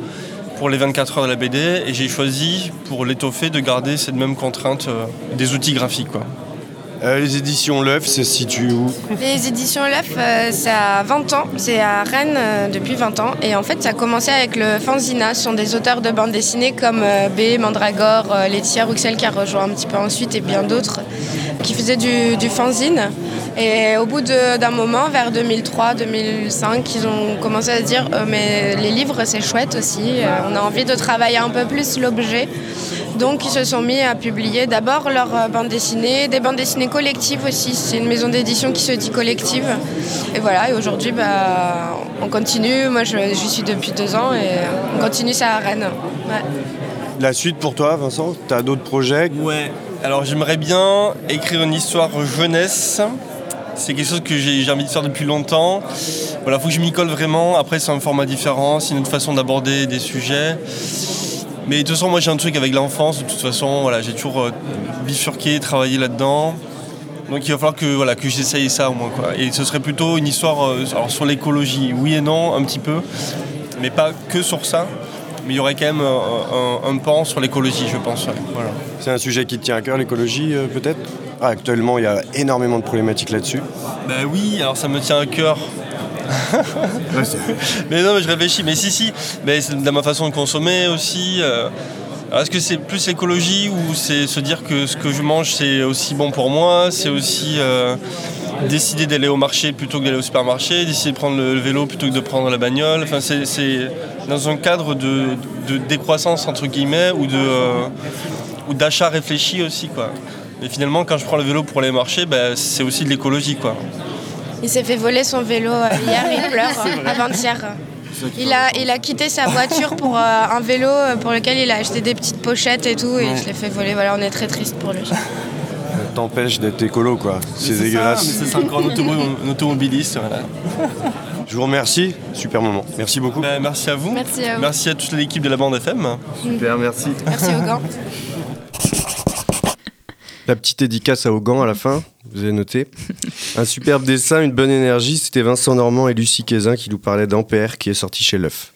pour les 24 heures de la BD et j'ai choisi pour l'étoffer de garder cette même contrainte euh, des outils graphiques. Quoi. Euh, les éditions L'œuf, ça se situe où? Les éditions L'œuf, euh, c'est à 20 ans, c'est à Rennes euh, depuis 20 ans. Et en fait, ça a commencé avec le Fanzina. Ce sont des auteurs de bande dessinée comme euh, B, Mandragore, euh, Laetitia Ruxel qui a rejoint un petit peu ensuite et bien d'autres qui faisaient du, du fanzine. Et au bout d'un moment, vers 2003-2005, ils ont commencé à se dire euh, mais les livres c'est chouette aussi, euh, on a envie de travailler un peu plus l'objet. Donc ils se sont mis à publier d'abord leurs euh, bandes dessinées, des bandes dessinées collectives aussi. C'est une maison d'édition qui se dit collective. Et voilà, et aujourd'hui bah, on continue. Moi je- j'y suis depuis deux ans et on continue ça à Rennes. Ouais. La suite pour toi, Vincent? T'as d'autres projets? Ouais. Alors j'aimerais bien écrire une histoire jeunesse. C'est quelque chose que j'ai envie de faire depuis longtemps. Voilà, faut que je m'y colle vraiment. Après, c'est un format différent, c'est une autre façon d'aborder des sujets. Mais de toute façon, moi j'ai un truc avec l'enfance. De toute façon, voilà, j'ai toujours euh, bifurqué, travaillé là-dedans. Donc il va falloir que, voilà, que j'essaye ça au moins. Et ce serait plutôt une histoire euh, sur l'écologie, oui et non, un petit peu. Mais pas que sur ça. Mais il y aurait quand même un, un- pan sur l'écologie, je pense. Voilà. C'est un sujet qui te tient à cœur, l'écologie euh, peut-être? Actuellement, il y a énormément de problématiques là-dessus. Ben oui, alors ça me tient à cœur. (laughs) mais non, mais je réfléchis. Mais si, si. Mais c'est dans ma façon de consommer aussi. euh, Est-ce que c'est plus l'écologie ou c'est se dire que ce que je mange c'est aussi bon pour moi C'est aussi euh, décider d'aller au marché plutôt que d'aller au supermarché, décider de prendre le vélo plutôt que de prendre la bagnole? Enfin, c'est- c'est dans un cadre de, de décroissance entre guillemets ou de euh, ou d'achat réfléchi aussi quoi. Mais finalement, quand je prends le vélo pour aller marcher, ben, c'est aussi de l'écologie quoi. Il s'est fait voler son vélo euh, hier, il (laughs) pleure avant-hier. Il a, il a quitté sa voiture pour euh, un vélo euh, pour lequel il a acheté des petites pochettes et tout, et Ouais. je l'ai fait voler. Voilà, on est très triste pour lui. T'empêche d'être écolo, quoi. C'est dégueulasse. c'est encore un, automo- un automobiliste. Voilà. Je vous remercie. Super moment. Merci beaucoup. Ben, merci à vous. Merci à vous. Merci à toute l'équipe de la bande FM. Super, merci. Merci au gant. (laughs) La petite dédicace à Hogan à la fin, vous avez noté. Un superbe dessin, une bonne énergie, c'était Vincent Normand et Lucie Quézin qui nous parlaient d'Ampère qui est sorti chez l'œuf.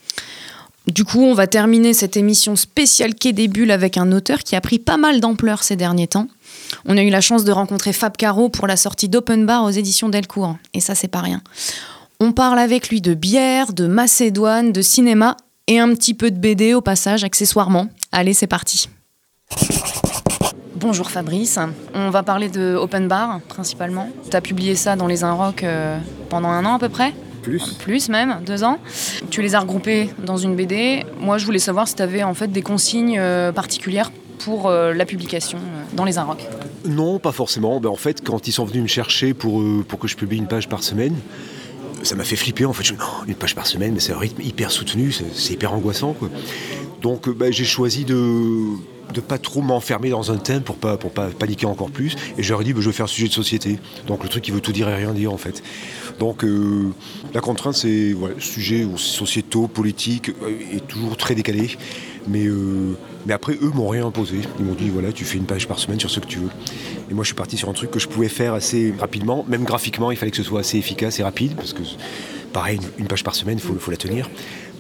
Du coup, on va terminer cette émission spéciale Quai des Bulles avec un auteur qui a pris pas mal d'ampleur ces derniers temps. On a eu la chance de rencontrer Fab Caro pour la sortie d'Open Bar aux éditions Delcourt. Et ça, c'est pas rien. On parle avec lui de bière, de Macédoine, de cinéma et un petit peu de BD au passage, accessoirement. Allez, c'est parti. Bonjour Fabrice, on va parler de Open Bar principalement. Tu as publié ça dans les Inrocks euh, pendant un an à peu près Plus. Plus même, deux ans. Tu les as regroupés dans une BD. Moi je voulais savoir si tu avais en fait des consignes euh, particulières pour euh, la publication euh, dans les Inrocks. Non, pas forcément. Ben, en fait, quand ils sont venus me chercher pour, euh, pour que je publie une page par semaine, ça m'a fait flipper. En fait, je me une page par semaine, mais c'est un rythme hyper soutenu, c'est hyper angoissant. Quoi. Donc, euh, ben, j'ai choisi de de pas trop m'enfermer dans un thème pour pas pour pas paniquer encore plus. Et ai dit ben, je veux faire un sujet de société. Donc le truc qui veut tout dire et rien dire en fait. Donc euh, la contrainte c'est voilà, sujet sociétaux politiques euh, est toujours très décalé. Mais euh, mais après eux m'ont rien imposé. Ils m'ont dit voilà tu fais une page par semaine sur ce que tu veux. Et moi je suis parti sur un truc que je pouvais faire assez rapidement. Même graphiquement il fallait que ce soit assez efficace et rapide parce que pareil une, page par semaine il faut, la tenir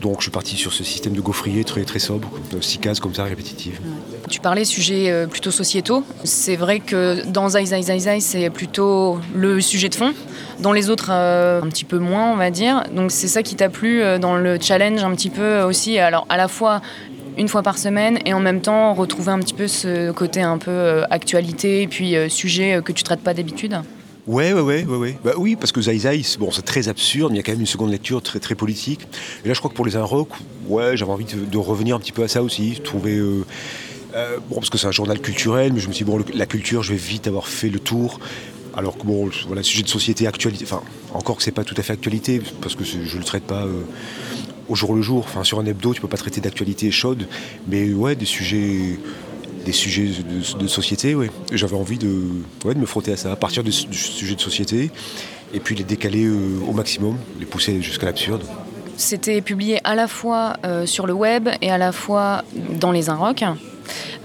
donc je suis parti sur ce système de gaufrier très très sobre de six cases comme ça répétitives Tu parlais sujets euh, plutôt sociétaux. C'est vrai que dans Zai Zai Zai, c'est plutôt le sujet de fond. Dans les autres, euh, un petit peu moins, on va dire. Donc c'est ça qui t'a plu euh, dans le challenge un petit peu aussi. Alors à la fois une fois par semaine et en même temps retrouver un petit peu ce côté un peu euh, actualité et puis euh, sujet euh, que tu traites pas d'habitude. Ouais, ouais, ouais, ouais, ouais. Bah oui, parce que Zai Zai, bon, c'est très absurde, mais il y a quand même une seconde lecture très, très politique. Et là, je crois que pour les Inrocks, ouais, j'avais envie de, revenir un petit peu à ça aussi, trouver. euh, euh, bon, parce que c'est un journal culturel, mais je me suis dit, bon, la culture, je vais vite avoir fait le tour. Alors que bon, voilà, sujet de société, actualité, enfin, encore que c'est pas tout à fait actualité, parce que je le traite pas euh, au jour le jour. Enfin, sur un hebdo, tu peux pas traiter d'actualité chaude, mais ouais, des sujets des sujets de, de société, ouais. Et J'avais envie de, ouais, de me frotter à ça, à partir du, du sujet de société, et puis les décaler euh, au maximum, les pousser jusqu'à l'absurde. C'était publié à la fois euh, sur le web et à la fois dans les Inrocks.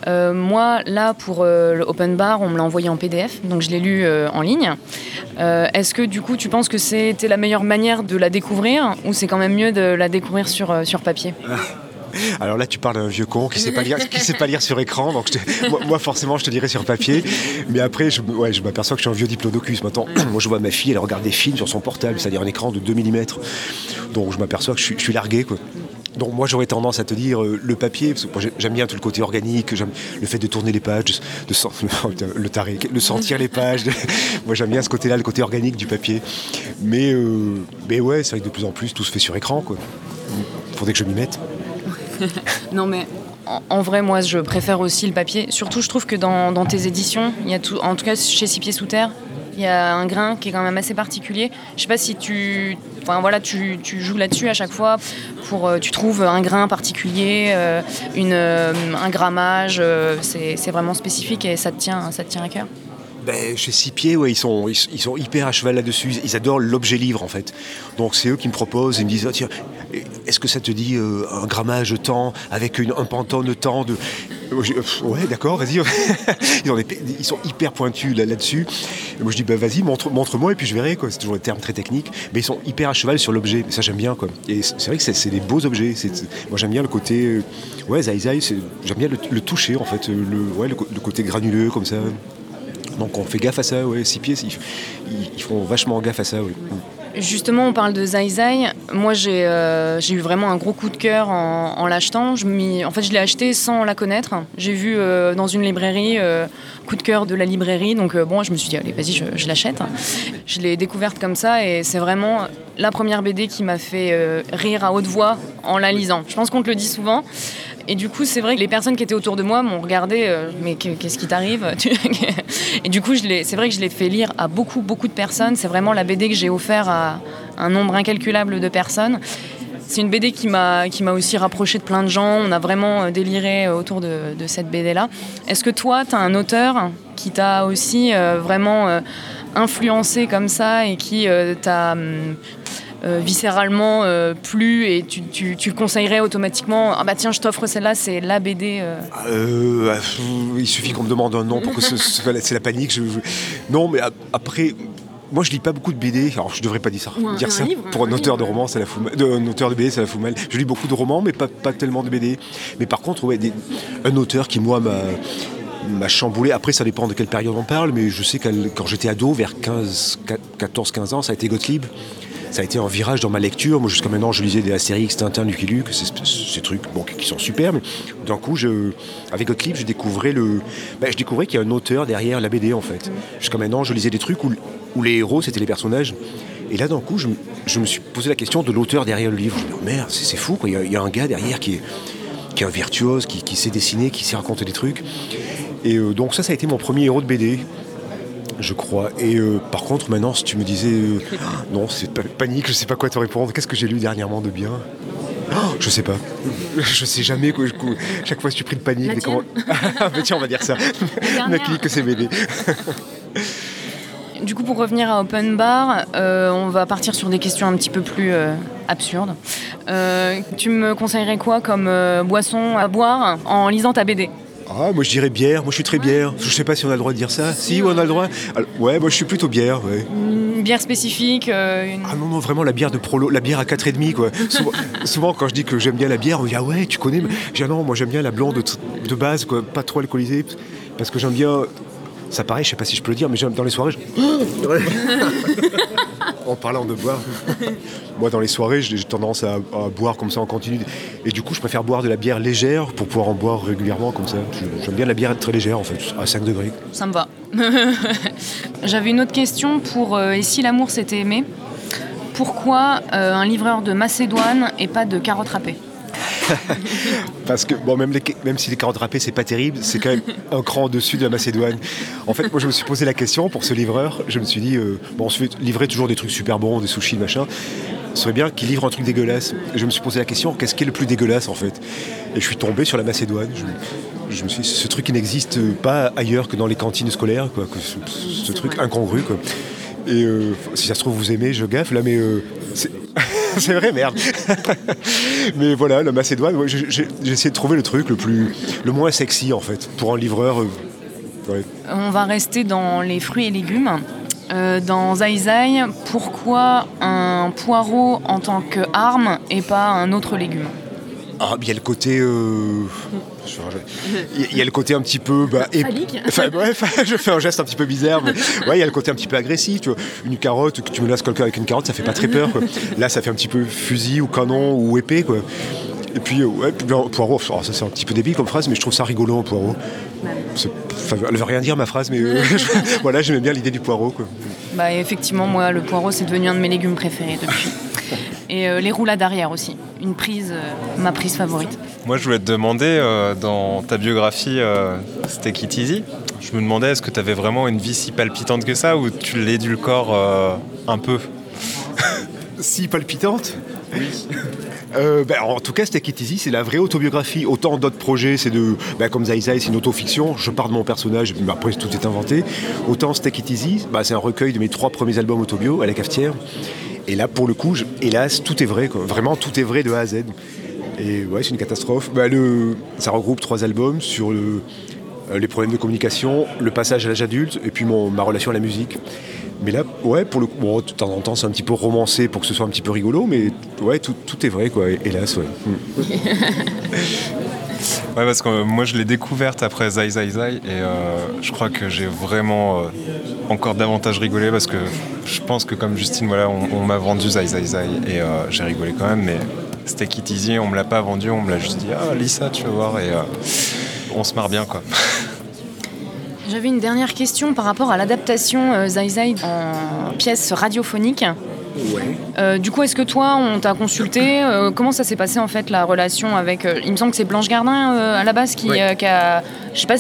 Euh, moi, là, pour euh, le Open Bar, on me l'a envoyé en PDF, donc je l'ai lu euh, en ligne. Euh, Est-ce que du coup, tu penses que c'était la meilleure manière de la découvrir ou c'est quand même mieux de la découvrir sur, euh, sur papier? (laughs) Alors là, tu parles d'un vieux con qui sait pas lire, qui sait pas lire sur écran. Donc te- (laughs) moi, moi, forcément, je te dirais sur papier. Mais après, je, ouais, je m'aperçois que je suis un vieux diplodocus. Maintenant, (clears throat) moi, je vois ma fille, elle regarde des films sur son portable, c'est-à-dire un écran de 2 mm. Donc je m'aperçois que je suis, je suis largué, quoi. Donc moi j'aurais tendance à te dire euh, le papier, parce que moi, j'ai- j'aime bien tout le côté organique, j'aime le fait de tourner les pages, de, sen- (laughs) oh, le taré, de sentir les pages. de- moi j'aime bien ce côté-là, le côté organique du papier. Mais, euh, mais ouais, c'est vrai que de plus en plus tout se fait sur écran, quoi. Faudrait que je m'y mette. (laughs) Non, mais en, vrai, moi, je préfère aussi le papier. Surtout, je trouve que dans, tes éditions, il y a tout, en tout cas chez Six Pieds Sous Terre, il y a un grain qui est quand même assez particulier. Je sais pas si tu, enfin voilà, tu, tu joues là-dessus à chaque fois pour, euh, tu trouves un grain particulier, euh, une, euh, un grammage. c'est c'est vraiment spécifique et ça te tient, ça te tient à cœur. Ben, chez Six Pieds, ouais, ils, sont, ils, sont hyper à cheval là-dessus. Ils adorent l'objet livre, en fait. Donc, c'est eux qui me proposent. Ils me disent, Ah, tiens, est-ce que ça te dit euh, un grammage de temps avec une, un pantone de temps de... Pff, Ouais, d'accord, vas-y. (laughs) ils, sont hyper pointus là- là-dessus. Moi, je dis, bah, vas-y, montre- montre-moi et puis je verrai. C'est toujours des termes très techniques. Mais ils sont hyper à cheval sur l'objet. Et ça, j'aime bien. Et c'est vrai que c'est, des beaux objets. Moi, j'aime bien le côté... euh, ouais, Zai Zai, j'aime bien le, toucher, en fait. Le, ouais, le côté granuleux, comme ça. Donc on fait gaffe à ça, ouais. Six pieds, ils, font vachement gaffe à ça, ouais. Justement, on parle de Zai Zai. Moi, j'ai euh, j'ai eu vraiment un gros coup de cœur en, l'achetant. En fait, je l'ai acheté sans la connaître. J'ai vu euh, dans une librairie, euh, coup de cœur de la librairie. Donc, bon, je me suis dit, allez, vas-y, je, je l'achète. Je l'ai découverte comme ça et c'est vraiment la première BD qui m'a fait rire à haute voix en la lisant. Je pense qu'on te le dit souvent. Et du coup, c'est vrai que les personnes qui étaient autour de moi m'ont regardé, euh, mais qu'est- qu'est-ce qui t'arrive (laughs) Et du coup, c'est vrai que je l'ai fait lire à beaucoup, beaucoup de personnes. C'est vraiment la BD que j'ai offert à un nombre incalculable de personnes. C'est une BD qui m'a aussi rapproché de plein de gens. On a vraiment euh, déliré euh, autour de, cette BD-là. Est-ce que toi, tu as un auteur qui t'a aussi vraiment influencé comme ça et qui t'a hum, viscéralement euh, plu et tu, tu- tu le conseillerais automatiquement Ah bah tiens, je t'offre celle-là, c'est la BD. euh. Euh, euh, il suffit qu'on me demande un nom pour que ce- ce- c'est la panique. je- je- Non, mais a- après, moi je lis pas beaucoup de BD. Alors je devrais pas dire ça. Ou un- dire un ça livre, pour un, un auteur livre. de roman, ça la fout mal. de- un auteur de BD, ça la fout mal. Je lis beaucoup de romans, mais pas, pas tellement de BD. Mais par contre, ouais, des- un auteur qui moi m'a m'a chamboulé. Après, ça dépend de quelle période on parle, mais je sais que quand j'étais ado, vers 15, 14-15 ans, ça a été Gottlieb. Ça a été un virage dans ma lecture. Moi, jusqu'à maintenant, je lisais des Astérix, Tintin, Lucky Luke, ces, trucs bon, qui sont super. Mais d'un coup, avec Gottlieb, je découvrais, le, ben, je découvrais qu'il y a un auteur derrière la BD, en fait. Jusqu'à maintenant, je lisais des trucs où, les héros, c'était les personnages. Et là, d'un coup, je, me- suis posé la question de l'auteur derrière le livre. Je me dis, oh, merde, c'est fou. Il y, a, un gars derrière qui est, qui est un virtuose, qui, qui sait dessiner, qui sait raconter des trucs. Et euh, donc ça, ça a été mon premier héros de BD, je crois. Et euh, par contre, maintenant, si tu me disais, euh, (gasps) non, c'est pa- panique, je sais pas quoi te répondre. Qu'est-ce que j'ai lu dernièrement de bien? Oh, je sais pas. (laughs) Je sais jamais. Quoi. Chaque fois, je suis pris de panique. Mais comment- (laughs) Ah, mais tiens, on va dire ça. (laughs) clique que c'est BD. Du coup, pour revenir à Open Bar, euh, on va partir sur des questions un petit peu plus euh, absurdes. Euh, tu me conseillerais quoi comme boisson à boire en lisant ta BD Ah, moi je dirais bière. Moi je suis très bière. Je sais pas si on a le droit de dire ça. Si, on a le droit. Alors, ouais, moi je suis plutôt bière. Ouais. Une bière spécifique euh, une- Ah non, non, vraiment la bière de prolo, la bière à 4,5 quoi. Souvent, (laughs) souvent, quand je dis que j'aime bien la bière, on me dit ah ouais, tu connais? mais- Je dis ah non, moi j'aime bien la blonde de, de base, quoi, pas trop alcoolisée. Parce que j'aime bien. Ça paraît, je sais pas si je peux le dire, mais j'aime dans les soirées. je- (laughs) (laughs) en parlant de boire. (laughs) Moi, dans les soirées, j'ai tendance à, à boire comme ça en continu. Et du coup, je préfère boire de la bière légère pour pouvoir en boire régulièrement comme ça. J'aime bien la bière très légère, en fait, à 5 degrés. Ça me va. (laughs) J'avais une autre question pour euh, Et si l'amour s'était aimé? Pourquoi euh, un livreur de Macédoine et pas de carottes râpées? (laughs) Parce que, bon, même, les- même si les carottes râpées, c'est pas terrible, c'est quand même (laughs) un cran au-dessus de la Macédoine. En fait, moi, je me suis posé la question pour ce livreur. Je me suis dit, euh, bon, on se fait livrer toujours des trucs super bons, des sushis, machin. Ce serait bien qu'il livre un truc dégueulasse. Et je me suis posé la question, qu'est-ce qui est le plus dégueulasse, en fait? Et je suis tombé sur la Macédoine. Je, je me suis dit, ce truc qui n'existe pas ailleurs que dans les cantines scolaires, quoi. Que ce, ce truc incongru, quoi. Et euh, si ça se trouve, vous aimez, je gaffe, là, mais euh, (laughs) c'est vrai, merde. (laughs) mais voilà, la Macédoine, ouais, j'ai j'ai- j'ai essayé de trouver le truc le plus, le moins sexy en fait, pour un livreur. euh, ouais. On va rester dans les fruits et légumes. Euh, dans Zai Zai, pourquoi un poireau en tant qu'arme et pas un autre légume? Ah, il y a le côté. euh, je- Il y a- il y a le côté un petit peu. Bah, ép- Phallique. Enfin, bref, (laughs) je fais un geste un petit peu bizarre, mais ouais, il y a le côté un petit peu agressif. Tu vois. Une carotte, que tu menaces quelqu'un avec une carotte, ça fait pas très peur. quoi. Là, ça fait un petit peu fusil ou canon ou épée. Quoi. Et puis, euh, ouais, ben, poireau, oh, ça c'est un petit peu débile comme phrase, mais je trouve ça rigolo, un poireau. Enfin, elle veut rien dire ma phrase, mais euh, (laughs) voilà, j'aimais bien l'idée du poireau. Quoi. Bah effectivement, moi, le poireau, c'est devenu un de mes légumes préférés depuis. Et euh, les roulades arrière aussi. Une prise, euh, ma prise favorite. Moi, je voulais te demander, euh, dans ta biographie euh, Steak It Easy, je me demandais est-ce que tu avais vraiment une vie si palpitante que ça ou tu l'édulcores euh, un peu (laughs) Si palpitante? (laughs) Euh, ben, en tout cas, Easy, c'est la vraie autobiographie. Autant d'autres projets, c'est de, ben, comme Zai Zai, c'est une autofiction. Je pars de mon personnage, mais après tout est inventé. Autant Easy, ben, c'est un recueil de mes trois premiers albums autobio à la cafetière. Et là, pour le coup, je- hélas, tout est vrai. quoi. Vraiment, tout est vrai de A à Z. Et ouais, c'est une catastrophe. Ben, le, ça regroupe trois albums sur euh, les problèmes de communication, le passage à l'âge adulte, et puis mon, ma relation à la musique. Mais là, ouais, pour le coup, bon, de temps en temps, c'est un petit peu romancé pour que ce soit un petit peu rigolo, mais ouais, tout, tout est vrai, quoi, hélas, ouais. Mm. (laughs) Ouais, parce que euh, moi, je l'ai découverte après Zai Zai Zai et euh, je crois que j'ai vraiment encore davantage rigolé parce que je pense que comme Justine, voilà, on, on m'a vendu Zai Zai Zai et j'ai rigolé quand même, mais Steak It Easy, on me l'a pas vendu, on me l'a juste dit, ah, lis ça, tu vas voir, et euh, on se marre bien, quoi. (laughs) J'avais une dernière question par rapport à l'adaptation euh, Zai Zai en pièce radiophonique. Euh, du coup, est-ce que toi, on t'a consulté Euh, Comment ça s'est passé en fait la relation avec euh, Il me semble que c'est Blanche Gardin euh, à la base qui, Ouais. euh, qui a, je sais pas,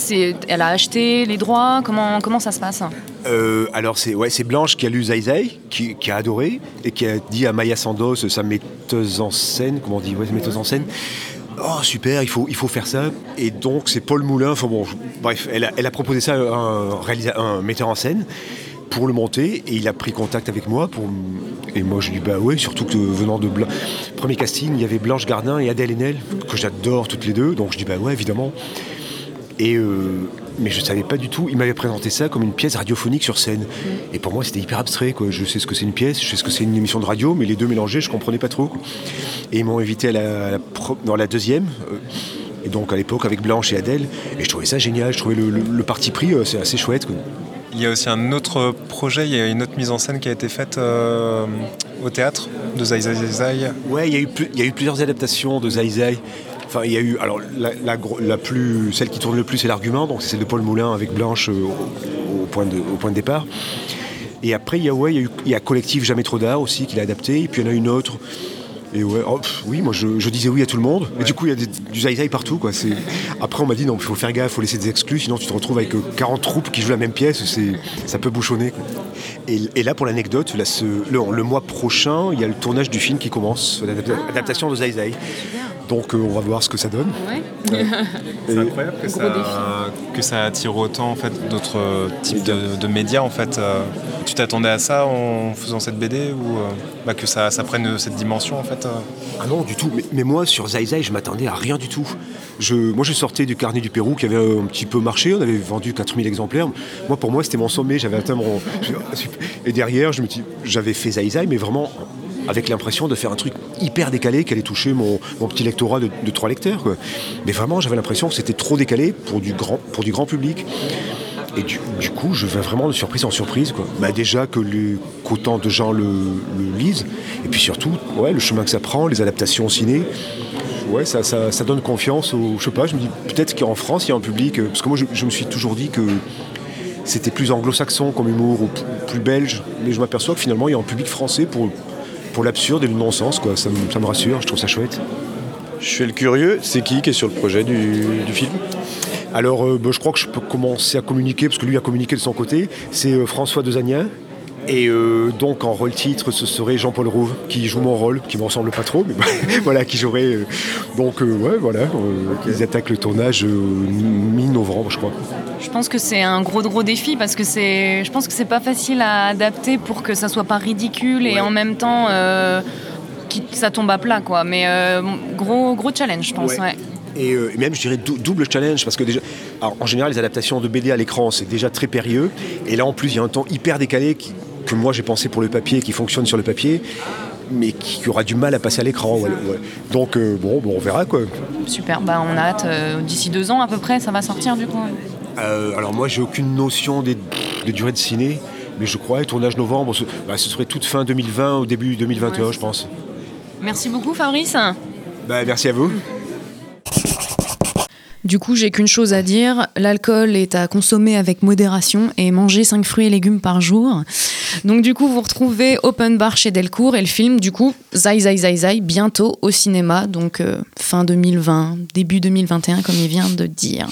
elle a acheté les droits. Comment comment ça se passe Euh, alors c'est ouais, Blanche qui a lu Zai Zai, qui, a adoré et qui a dit à Maya Sandos, sa metteuse en scène, comment on dit, ouais, metteuse en scène, oh super, il faut, il faut faire ça. Et donc c'est Paul Moulin, enfin bon, bref, elle a, proposé ça à un, metteur en scène pour le monter et il a pris contact avec moi pour et moi je lui dis bah ouais surtout que venant de premier casting il y avait Blanche Gardin et Adèle Haenel que j'adore toutes les deux donc je dis bah ouais évidemment et euh, mais je savais pas du tout. Il m'avait présenté ça comme une pièce radiophonique sur scène. Et pour moi, c'était hyper abstrait. Quoi. Je sais ce que c'est une pièce, je sais ce que c'est une émission de radio, mais les deux mélangés, je comprenais pas trop. quoi. Et ils m'ont invité à la, à la pro- dans la deuxième. euh, et donc à l'époque avec Blanche et Adèle. Et je trouvais ça génial. Je trouvais le, le- le parti pris, euh, c'est assez chouette. quoi. Il y a aussi un autre projet, il y a une autre mise en scène qui a été faite euh, au théâtre de Zai Zai Zai. Ouais, il y, a eu il y a eu plusieurs adaptations de Zai Zai. Enfin, il y a eu, alors la, la gro- la plus, celle qui tourne le plus, c'est l'argument, donc c'est celle de Paul Moulin avec Blanche euh, au, au point de, au point de départ. Et après, il y a, ouais, il y a, eu, il y a Collectif Jamais Trop d'Art aussi qui l'a adapté, et puis il y en a une autre. Et ouais, oh, pff, oui, moi je, je disais oui à tout le monde. Et du coup, il y a des- du Zai partout. Quoi. Après, on m'a dit non, il faut faire gaffe, il faut laisser des exclus, sinon tu te retrouves avec euh, 40 troupes qui jouent la même pièce, c'est, ça peut bouchonner. quoi. Et, et là, pour l'anecdote, le, le mois prochain, il y a le tournage du film qui commence, l'adaptation de Zai Zai. Donc euh, on va voir ce que ça donne. C'est incroyable que ça, que ça attire autant en fait, d'autres euh, types de, de médias. En fait. euh. Tu t'attendais à ça en faisant cette BD ou bah, que ça, ça prenne cette dimension en fait Ah non, du tout. Mais, mais moi, sur Zai Zai, je m'attendais à rien du tout. Je, moi, je sortais du carnet du Pérou qui avait un petit peu marché. On avait vendu 4000 exemplaires. Moi, pour moi, c'était mon sommet. J'avais atteint mon. Et derrière, je me dis, j'avais fait Zai Zai, mais vraiment avec l'impression de faire un truc hyper décalé qui allait toucher mon, petit lectorat de, trois lecteurs. Mais vraiment, j'avais l'impression que c'était trop décalé pour du grand, public. Et du, coup, je vais vraiment de surprise en surprise. Bah, déjà que qu'autant de gens le, lisent, et puis surtout, ouais, le chemin que ça prend, les adaptations ciné, ouais, ça, donne confiance au. Je sais pas, je me dis peut-être qu'en France, il y a un public. euh, Parce que moi, je, je me suis toujours dit que c'était plus anglo-saxon comme humour, ou plus belge, mais je m'aperçois que finalement, il y a un public français pour, pour l'absurde et le non-sens. Quoi. Ça, me- ça me rassure, je trouve ça chouette. Je suis le curieux, c'est qui qui est sur le projet du, du film? Alors, euh, bah, je crois que je peux commencer à communiquer, parce que lui a communiqué de son côté. C'est euh, François Dezagnin. Et euh, donc, en rôle titre, ce serait Jean-Paul Rouve, qui joue mon rôle, qui me ressemble pas trop, mais (laughs) voilà, qui jouerait. euh, donc, euh, ouais, voilà. euh, ils attaquent le tournage euh, mi-novembre, je crois. Je pense que c'est un gros gros défi parce que c'est, je pense que c'est pas facile à adapter pour que ça soit pas ridicule et en même temps euh, qui- ça tombe à plat quoi. Mais euh, gros gros challenge, je pense. Ouais. ouais. Et, euh, même, je dirais, dou- double challenge, parce que déjà, alors, en général, les adaptations de BD à l'écran, c'est déjà très périlleux. Et là, en plus, il y a un temps hyper décalé qui- que moi, j'ai pensé pour le papier, qui fonctionne sur le papier, mais qui, aura du mal à passer à l'écran. ouais, ouais. Donc, euh, bon, bon, on verra, quoi. Super. Bah on a hâte. euh, d'ici deux ans à peu près, ça va sortir du coup. Euh, alors, moi, j'ai aucune notion des, des durées de ciné, mais je crois, tournage novembre, ce, bah, ce serait toute fin 2020, au début 2021, je pense. Merci beaucoup Fabrice. Bah, merci à vous. Du coup, j'ai qu'une chose à dire, l'alcool est à consommer avec modération et manger 5 fruits et légumes par jour. Donc du coup, vous retrouvez Open Bar chez Delcourt et le film, du coup, Zai Zai Zai Zai, bientôt au cinéma, donc euh, fin 2020, début 2021, comme il vient de dire.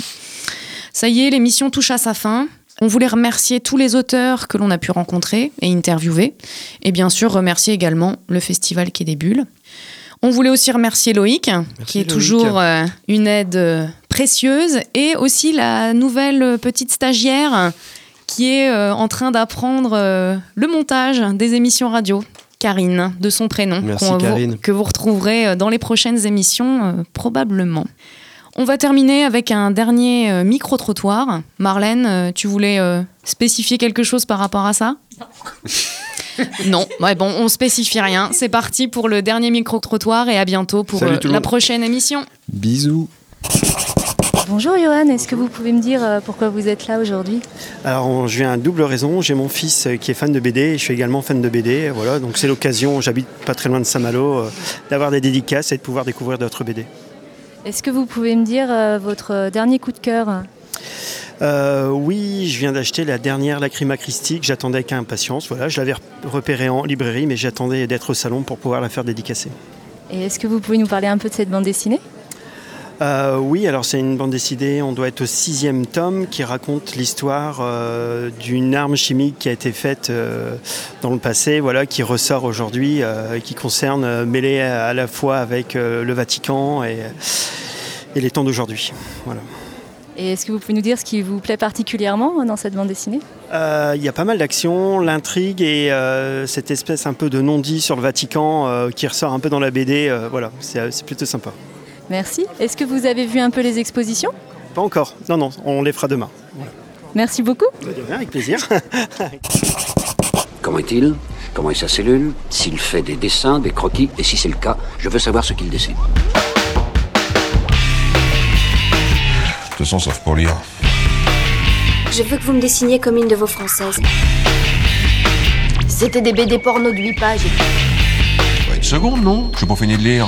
Ça y est, l'émission touche à sa fin. On voulait remercier tous les auteurs que l'on a pu rencontrer et interviewer, et bien sûr remercier également le Festival Quai des Bulles. On voulait aussi remercier Loïc, qui est Loïc. toujours euh, une aide euh, précieuse, et aussi la nouvelle petite stagiaire qui est euh, en train d'apprendre euh, le montage des émissions radio. Karine, de son prénom, Merci, Karine. que vous retrouverez euh, dans les prochaines émissions, euh, probablement. On va terminer avec un dernier euh, micro-trottoir. Marlène, euh, tu voulais euh, spécifier quelque chose par rapport à ça? Non, ouais, bon, on spécifie rien. C'est parti pour le dernier micro-trottoir et à bientôt pour euh, la prochaine émission. Bisous. Bonjour Johan, est-ce que vous pouvez me dire euh, pourquoi vous êtes là aujourd'hui? Alors, je viens à double raison. J'ai mon fils euh, qui est fan de BD et je suis également fan de BD. Voilà, donc c'est l'occasion, j'habite pas très loin de Saint-Malo, euh, d'avoir des dédicaces et de pouvoir découvrir d'autres BD. Est-ce que vous pouvez me dire euh, votre dernier coup de cœur? Euh, oui, je viens d'acheter la dernière Lacrima Christi que j'attendais avec impatience. Voilà, je l'avais repérée en librairie, mais j'attendais d'être au salon pour pouvoir la faire dédicacer. Et est-ce que vous pouvez nous parler un peu de cette bande dessinée? Euh, oui, alors c'est une bande dessinée, on doit être au sixième tome, qui raconte l'histoire euh, d'une arme chimique qui a été faite euh, dans le passé, voilà, qui ressort aujourd'hui, qui concerne mêlée à, à la fois avec le Vatican et, et les temps d'aujourd'hui. Voilà. Et est-ce que vous pouvez nous dire ce qui vous plaît particulièrement dans cette bande dessinée? Euh, Il y a pas mal d'actions, l'intrigue et euh, cette espèce un peu de non-dit sur le Vatican euh, qui ressort un peu dans la BD. voilà, c'est plutôt sympa. Merci. Est-ce que vous avez vu un peu les expositions? Pas encore, non, non, on les fera demain. Merci beaucoup. De rien, avec plaisir. Comment est-il? Comment est sa cellule? S'il fait des dessins, des croquis, et si c'est le cas, je veux savoir ce qu'il dessine. De toute façon, sauf pour lire. Je veux que vous me dessiniez comme une de vos françaises. C'était des BD porno de 8 pages. Ouais, une seconde, non? Je suis pas fini de lire.